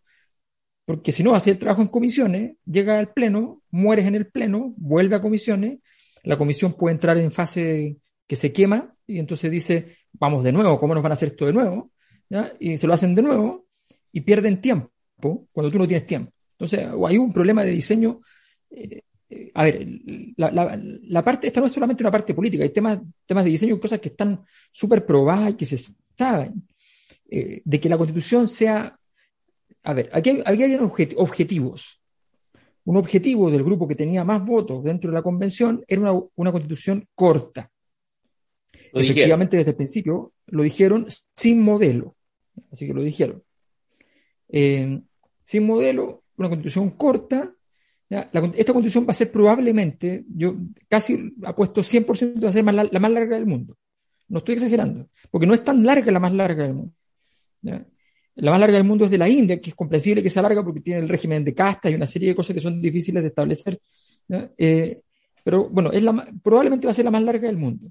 Porque si no hace el trabajo en comisiones, llega al Pleno, mueres en el Pleno, vuelve a comisiones, la comisión puede entrar en fase que se quema y entonces dice, vamos de nuevo, ¿cómo nos van a hacer esto de nuevo? Y se lo hacen de nuevo y pierden tiempo cuando tú no tienes tiempo. Entonces, hay un problema de diseño eh, a ver, la, parte, esta no es solamente una parte política, hay temas, temas de diseño, cosas que están súper probadas y que se saben, eh, de que la constitución sea, a ver, aquí, aquí hay objetivos. Un objetivo del grupo que tenía más votos dentro de la convención era una, constitución corta. Efectivamente, desde el principio lo dijeron sin modelo. Así que lo dijeron. Eh, sin modelo, una constitución corta, esta constitución va a ser probablemente, yo casi apuesto 100% va a ser la, más larga del mundo. No estoy exagerando, porque no es tan larga la más larga del mundo. La más larga del mundo es de la India, que es comprensible que sea larga porque tiene el régimen de castas y una serie de cosas que son difíciles de establecer. Eh, pero bueno, es la, probablemente va a ser la más larga del mundo.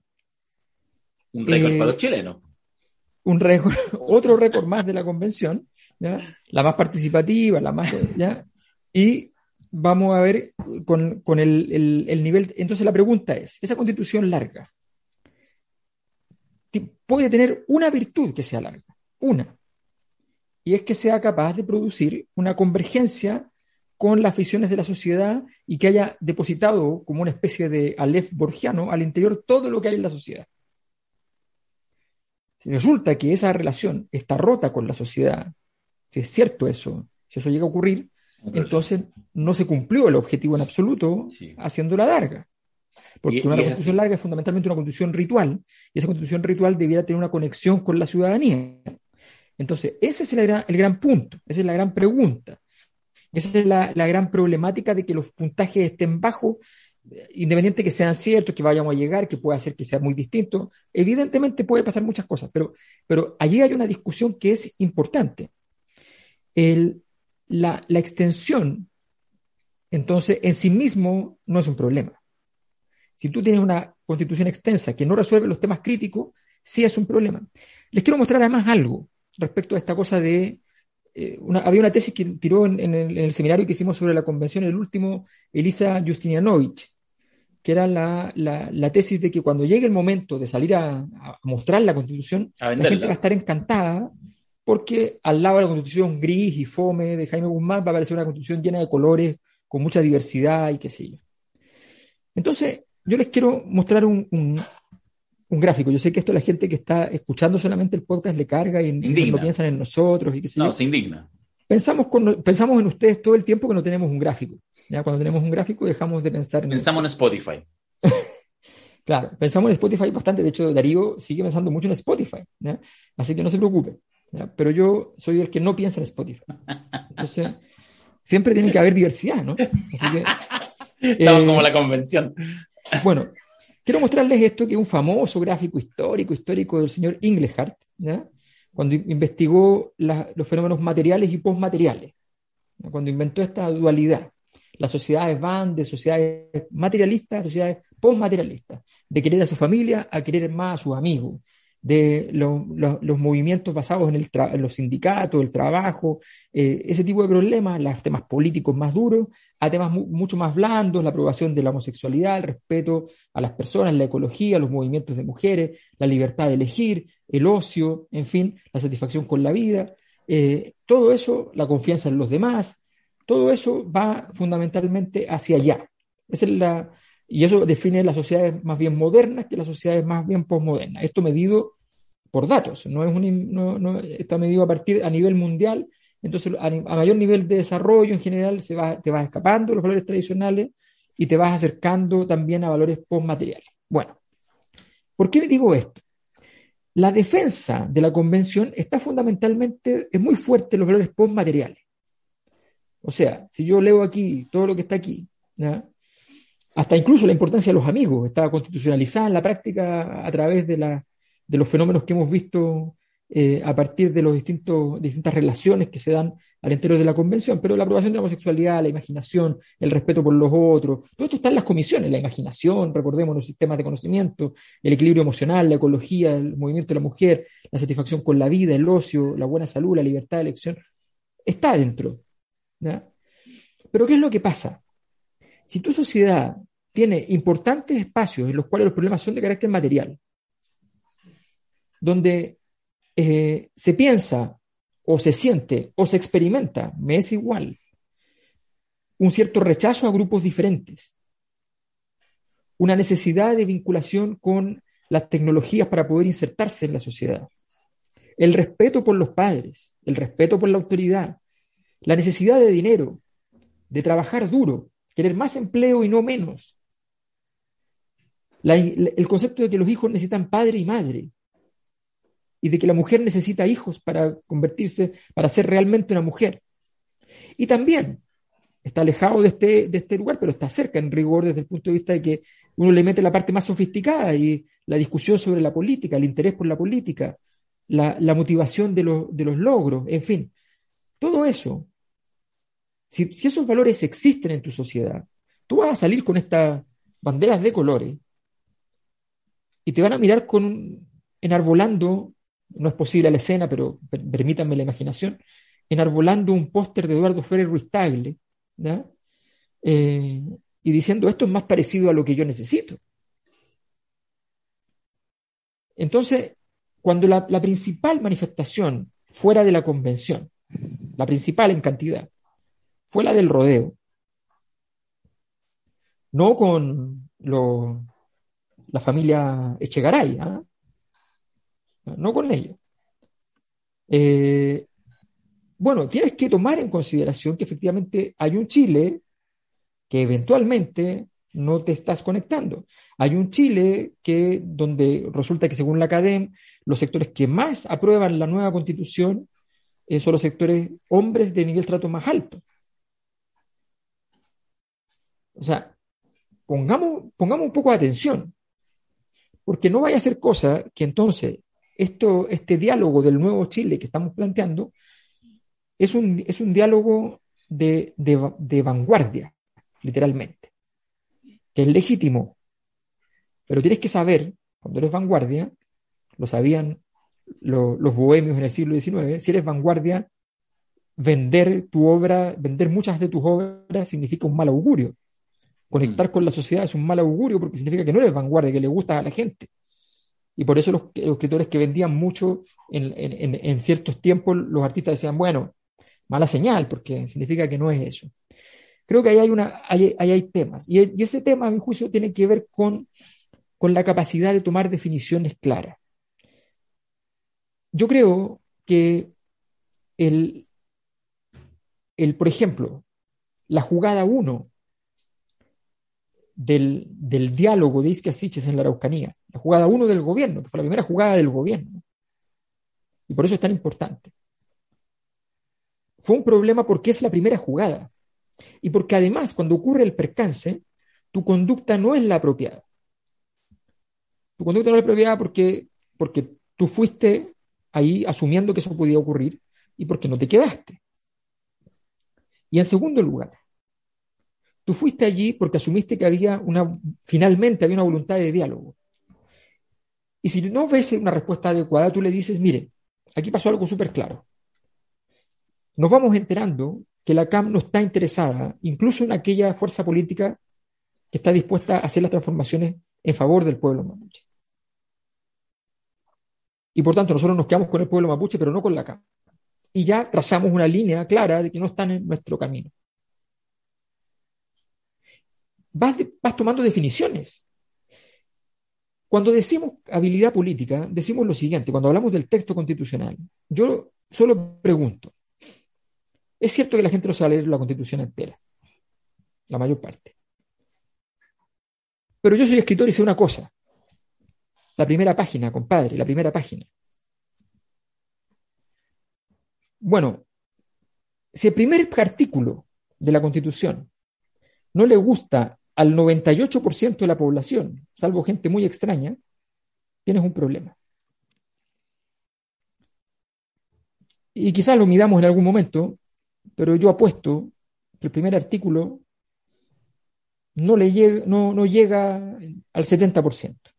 Un récord para los eh, chilenos. Un récord, otro récord más de la convención, la más participativa, la más. ¿ya? Y vamos a ver con, el, nivel. Entonces la pregunta es, esa constitución larga puede tener una virtud que sea larga, una, y es que sea capaz de producir una convergencia con las visiones de la sociedad y que haya depositado como una especie de Aleph borgiano al interior todo lo que hay en la sociedad. Si resulta que esa relación está rota con la sociedad, si es cierto eso, si eso llega a ocurrir, entonces no se cumplió el objetivo en absoluto haciéndola larga. Porque una constitución larga es fundamentalmente una constitución ritual, y esa constitución ritual debiera tener una conexión con la ciudadanía. Entonces, ese es el gran, el gran punto, esa es la gran pregunta. Esa es la, la, gran problemática de que los puntajes estén bajos, independiente que sean ciertos, que vayamos a llegar, que pueda ser que sea muy distinto. Evidentemente puede pasar muchas cosas, pero, pero allí hay una discusión que es importante. El, la, extensión, entonces, en sí mismo no es un problema. Si tú tienes una constitución extensa que no resuelve los temas críticos, sí es un problema. Les quiero mostrar además algo respecto a esta cosa de... Eh, había una tesis que tiró en, el, seminario que hicimos sobre la convención, el último, Elisa Justinianovich, que era la, tesis de que cuando llegue el momento de salir a, mostrar la constitución, la gente va a estar encantada porque al lado de la constitución gris y fome de Jaime Guzmán va a aparecer una constitución llena de colores, con mucha diversidad y qué sé yo. Entonces, yo les quiero mostrar un, gráfico. Yo sé que esto a la gente que está escuchando solamente el podcast le carga y, no piensan en nosotros y qué sé no, se indigna. Pensamos, pensamos en ustedes todo el tiempo que no tenemos un gráfico. ¿ya? Cuando tenemos un gráfico dejamos de pensar en... Pensamos en Spotify. claro, pensamos en Spotify bastante. De hecho, Darío sigue pensando mucho en Spotify. Así que no se preocupe. Pero yo soy el que no piensa en Spotify. Entonces, siempre tiene que haber diversidad, ¿no? Así que, Estamos como eh, la convención. Bueno, quiero mostrarles esto, que es un famoso gráfico histórico, histórico del señor Inglehart, cuando investigó los fenómenos materiales y postmateriales, cuando inventó esta dualidad. Las sociedades van de sociedades materialistas a sociedades postmaterialistas, de querer a su familia a querer más a sus amigos, de los movimientos basados en, el los sindicatos, el trabajo, eh, ese tipo de problemas, los temas políticos más duros, a temas mucho más blandos, la aprobación de la homosexualidad, el respeto a las personas, la ecología, los movimientos de mujeres, la libertad de elegir, el ocio, en fin, la satisfacción con la vida, eh, todo eso, la confianza en los demás, todo eso va fundamentalmente hacia allá. Esa es la, y eso define las sociedades más bien modernas que las sociedades más bien posmodernas. Esto medido por datos, no es un, no, está medido a partir a nivel mundial. Entonces, a, mayor nivel de desarrollo en general, se va, te vas escapando los valores tradicionales y te vas acercando también a valores postmateriales. Bueno, ¿por qué digo esto? La defensa de la convención está fundamentalmente, es muy fuerte en los valores postmateriales. O sea, si yo leo aquí todo lo que está aquí, ¿ya? Hasta incluso la importancia de los amigos está constitucionalizada en la práctica a través de, los fenómenos que hemos visto eh, a partir de las distintas relaciones que se dan al interior de la convención, pero la aprobación de la homosexualidad, la imaginación, el respeto por los otros, todo esto está en las comisiones, la imaginación, recordemos los sistemas de conocimiento, el equilibrio emocional, la ecología, el movimiento de la mujer, la satisfacción con la vida, el ocio, la buena salud, la libertad de elección, está dentro. Pero ¿qué es lo que pasa? Si tu sociedad tiene importantes espacios en los cuales los problemas son de carácter material, donde eh, se piensa o se siente o se experimenta, me es igual, un cierto rechazo a grupos diferentes, una necesidad de vinculación con las tecnologías para poder insertarse en la sociedad, el respeto por los padres, el respeto por la autoridad, la necesidad de dinero, de trabajar duro, querer más empleo y no menos, el concepto de que los hijos necesitan padre y madre, y de que la mujer necesita hijos para convertirse, para ser realmente una mujer. Y también está alejado de este, de este lugar, pero está cerca en rigor desde el punto de vista de que uno le mete la parte más sofisticada y la discusión sobre la política, el interés por la política, la, motivación de, de, los logros, en fin, todo eso. Si, esos valores existen en tu sociedad, tú vas a salir con estas banderas de colores y te van a mirar con enarbolando, no es posible la escena, pero permítanme la imaginación, enarbolando un póster de Eduardo Ferrer Ruiz Tagle, eh, y diciendo esto es más parecido a lo que yo necesito. Entonces, cuando la, principal manifestación fuera de la convención, la principal en cantidad, fue la del rodeo, no con la familia Echegaray, ¿ah? no con ellos. Eh, bueno, tienes que tomar en consideración que efectivamente hay un Chile que eventualmente no te estás conectando. Hay un Chile que, donde resulta que según la CADEM, los sectores que más aprueban la nueva constitución eh, son los sectores hombres de nivel trato más alto. O sea, pongamos, pongamos un poco de atención, porque no vaya a ser cosa que entonces esto, este diálogo del nuevo Chile que estamos planteando es un, es un diálogo de, de vanguardia, literalmente, que es legítimo, pero tienes que saber, cuando eres vanguardia, lo sabían los bohemios en el siglo XIX, si eres vanguardia, vender tu obra, vender muchas de tus obras significa un mal augurio. Conectar mm. con la sociedad es un mal augurio porque significa que no eres vanguardia, que le gusta a la gente. Y por eso los, escritores que vendían mucho en, ciertos tiempos, los artistas decían, bueno, mala señal, porque significa que no es eso. Creo que ahí hay, una, hay, hay temas. Y, ese tema, a mi juicio, tiene que ver con con la capacidad de tomar definiciones claras. Yo creo que el, el por ejemplo, la jugada 1 del, del, diálogo de Isquia Siches en la Araucanía, la jugada 1 del gobierno, que fue la primera jugada del gobierno, y por eso es tan importante. Fue un problema porque es la primera jugada, y porque además cuando ocurre el percance, tu conducta no es la apropiada. Tu conducta no es propiedad porque, porque tú fuiste ahí asumiendo que eso podía ocurrir y porque no te quedaste. Y en segundo lugar, tú fuiste allí porque asumiste que había una, finalmente había una voluntad de diálogo. Y si no ves una respuesta adecuada, tú le dices, mire, aquí pasó algo súper claro. Nos vamos enterando que la CAM no está interesada, incluso en aquella fuerza política que está dispuesta a hacer las transformaciones en favor del pueblo mapuche. Y por tanto, nosotros nos quedamos con el pueblo mapuche, pero no con la CAM. Y ya trazamos una línea clara de que no están en nuestro camino. Vas, vas tomando definiciones. Cuando decimos habilidad política, decimos lo siguiente, cuando hablamos del texto constitucional, yo solo pregunto, es cierto que la gente no sabe leer la constitución entera, la mayor parte. Pero yo soy escritor y sé una cosa. La primera página, compadre, la primera página. Bueno, si el primer artículo de la Constitución no le gusta al 98% de la población, salvo gente muy extraña, tienes un problema. Y quizás lo midamos en algún momento, pero yo apuesto que el primer artículo no, le no, no llega al 70%.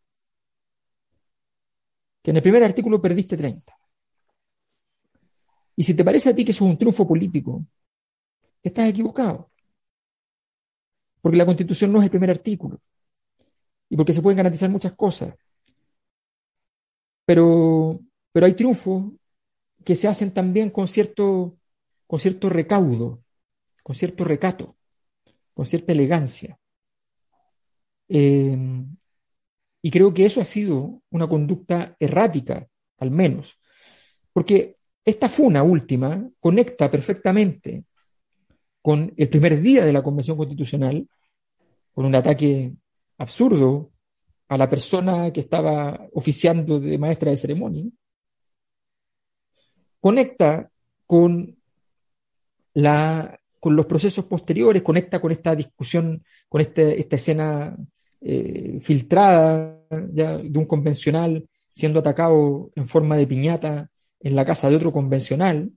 Que en el primer artículo perdiste 30. Y si te parece a ti que eso es un triunfo político, estás equivocado. Porque la constitución no es el primer artículo. Y porque se pueden garantizar muchas cosas. Pero, pero hay triunfos que se hacen también con cierto, con cierto recaudo, con cierto recato, con cierta elegancia. Eh, y creo que eso ha sido una conducta errática, al menos, porque esta funa última conecta perfectamente con el primer día de la Convención Constitucional, con un ataque absurdo a la persona que estaba oficiando de maestra de ceremonia, conecta con, la, con los procesos posteriores, conecta con esta discusión, con este, esta escena eh, filtrada ya de un convencional siendo atacado en forma de piñata en la casa de otro convencional,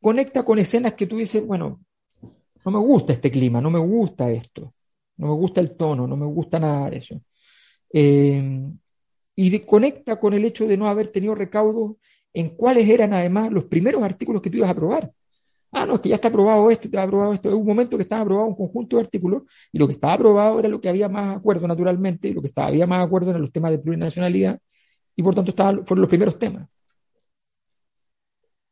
conecta con escenas que tú dices, bueno, no me gusta este clima, no me gusta esto, no me gusta el tono, no me gusta nada de eso. Eh, y conecta con el hecho de no haber tenido recaudos en cuáles eran además los primeros artículos que tú ibas a aprobar. Ah, no, es que ya está aprobado esto, está aprobado esto. Hubo un momento que estaba aprobado un conjunto de artículos y lo que estaba aprobado era lo que había más acuerdo naturalmente, y lo que estaba, había más acuerdo en los temas de plurinacionalidad y por tanto fueron los primeros temas.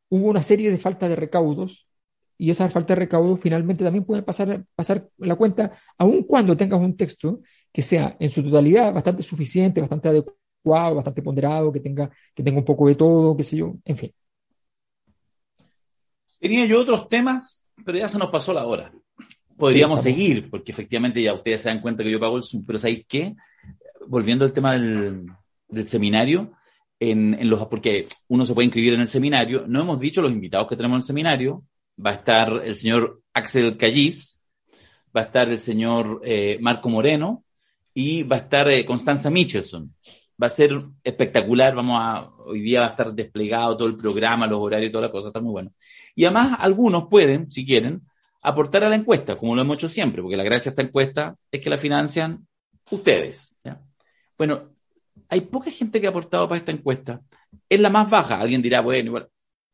Hubo una serie de faltas de recaudos y esa falta de recaudos finalmente también puede pasar, pasar la cuenta, aun cuando tengas un texto que sea en su totalidad bastante suficiente, bastante adecuado, bastante ponderado, que tenga, que tenga un poco de todo, qué sé yo, en fin. Tenía yo otros temas, pero ya se nos pasó la hora. Podríamos seguir, porque efectivamente ya ustedes se dan cuenta que yo pago el Zoom, pero ¿sabéis qué? Volviendo al tema del, seminario, en, los, porque uno se puede inscribir en el seminario, no hemos dicho los invitados que tenemos en el seminario, va a estar el señor Axel Callis, va a estar el señor eh, Marco Moreno y va a estar eh, Constanza Michelson. Va a ser espectacular, vamos a, hoy día va a estar desplegado todo el programa, los horarios y toda la cosa, está muy bueno. Y además algunos pueden, si quieren, aportar a la encuesta, como lo hemos hecho siempre, porque la gracia de esta encuesta es que la financian ustedes. Bueno, hay poca gente que ha aportado para esta encuesta. Es la más baja. Alguien dirá, bueno, igual,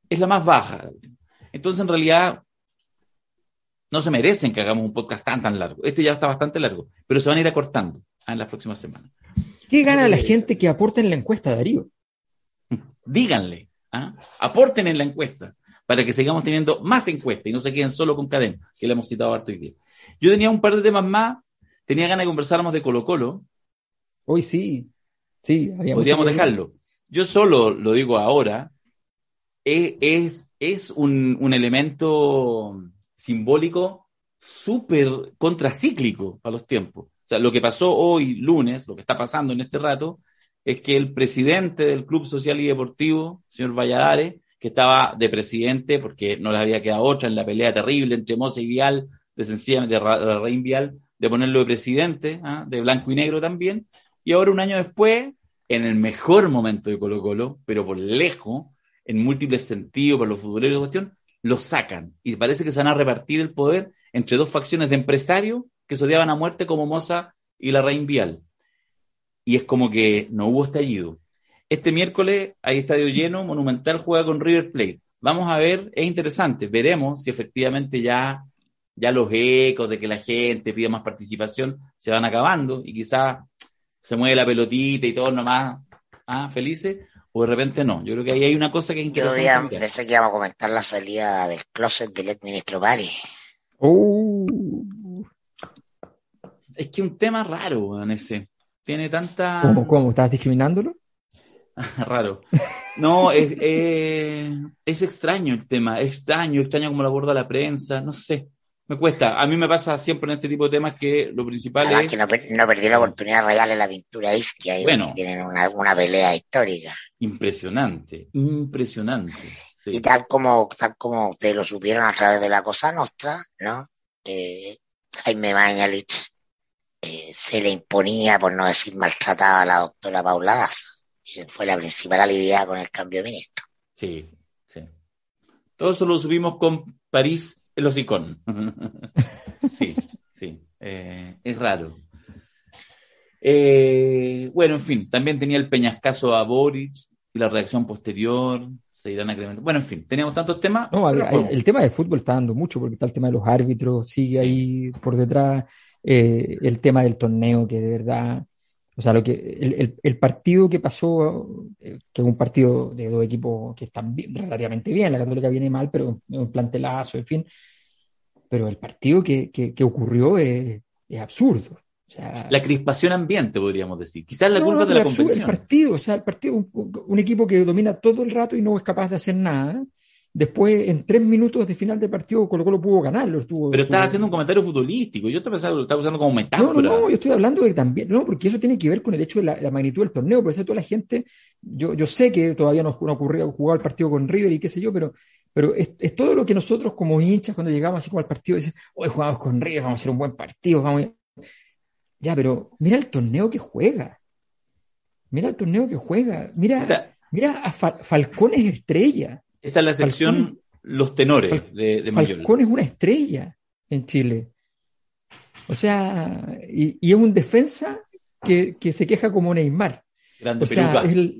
es la más baja. Entonces, en realidad, no se merecen que hagamos un podcast tan, tan largo. Este ya está bastante largo, pero se van a ir acortando en las próximas semanas. ¿Qué gana la gente que aporte en la encuesta, Darío? Díganle, ¿ah? aporten en la encuesta para que sigamos teniendo más encuestas y no se queden solo con cadena, que le hemos citado harto hoy día. Yo tenía un par de temas más, tenía ganas de conversáramos de Colo Colo. Hoy sí, sí. Podríamos dejarlo. Yo solo lo digo ahora, es, es, un, un elemento simbólico súper contracíclico a los tiempos. O sea, lo que pasó hoy, lunes, lo que está pasando en este rato, es que el presidente del Club Social y Deportivo, señor Valladares, que estaba de presidente porque no le había quedado otra en la pelea terrible entre Moza y Vial, de sencillamente de Rein Vial, de ponerlo de presidente, ¿ah? de blanco y negro también. Y ahora, un año después, en el mejor momento de Colo Colo, pero por lejos, en múltiples sentidos, por los futboleros de cuestión, lo sacan. Y parece que se van a repartir el poder entre dos facciones de empresarios que se odiaban a muerte como Moza y la Rein Vial. Y es como que no hubo estallido. Este miércoles hay estadio lleno, Monumental juega con River Plate. Vamos a ver, es interesante, veremos si efectivamente ya, ya los ecos de que la gente pida más participación se van acabando y quizás se mueve la pelotita y todos nomás ah, felices, o de repente no. Yo creo que ahí hay una cosa que es interesante. Yo pensé que íbamos a comentar la salida del closet del ex ministro Bari. Uh. Es que un tema raro, en ese. Tiene tanta. ¿Cómo? ¿Cómo? ¿Estás discriminándolo? Raro. No, es, eh, es extraño el tema, es extraño, extraño como lo aborda la prensa, no sé. Me cuesta. A mí me pasa siempre en este tipo de temas que lo principal es. que no, no perdí la oportunidad real en la pintura Isquia, bueno, tienen una, pelea histórica. Impresionante, impresionante. Y tal como, tal como te lo supieron a través de la Cosa Nostra, ¿no? Eh, Jaime Mañalich eh, se le imponía, por no decir maltrataba a la doctora Paula Daza fue la principal aliviada con el cambio de ministro. Sí, sí. Todo eso lo subimos con París el hocicón. sí, sí. Eh, es raro. Eh, bueno, en fin, también tenía el peñascaso a Boric y la reacción posterior. Se irán a Bueno, en fin, teníamos tantos temas. No, el tema de fútbol está dando mucho porque está el tema de los árbitros, sigue ahí por detrás. Eh, el tema del torneo, que de verdad o sea, lo que, el, el, partido que pasó, eh, que es un partido de dos equipos que están relativamente bien, la Católica viene mal, pero un plantelazo, en fin. Pero el partido que, que, ocurrió es, es absurdo. la crispación ambiente, podríamos decir. Quizás la culpa de la competición. El partido, o sea, el partido, un, equipo que domina todo el rato y no es capaz de hacer nada. Después, en tres minutos de final de partido, Colo Colo pudo ganarlo. Estuvo, Pero estás haciendo un comentario futbolístico. Yo te pensaba que lo estaba usando como metáfora. No, no, yo estoy hablando de también. No, porque eso tiene que ver con el hecho de la, magnitud del torneo. Por eso toda la gente. Yo, yo sé que todavía no, no ocurrió jugar el partido con River y qué sé yo, pero pero es, todo lo que nosotros como hinchas cuando llegamos así como al partido decimos, hoy jugamos con River, vamos a hacer un buen partido, vamos Ya, pero mira el torneo que juega. Mira el torneo que juega. Mira, mira a Falcón es estrella. Esta es la sección Los Tenores de, de Falcón es una estrella en Chile. O sea, y, es un defensa que, se queja como Neymar. o sea, es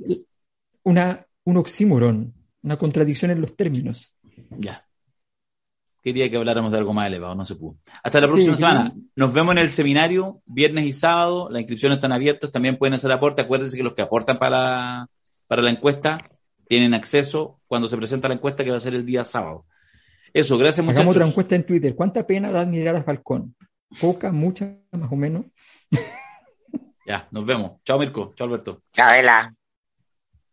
una, un oxímoron una contradicción en los términos. Ya. Quería que habláramos de algo más elevado, no se pudo. Hasta la próxima semana. Nos vemos en el seminario, viernes y sábado. Las inscripciones están abiertas, también pueden hacer aporte. Acuérdense que los que aportan para, para la encuesta tienen acceso cuando se presenta la encuesta, que va a ser el día sábado. Eso, gracias muchachos. Hagamos otra encuesta en Twitter. ¿Cuánta pena da admirar a Falcón? ¿Poca, mucha, más o menos? ya, nos vemos. Chao Mirko, chao Alberto. Chao Ela.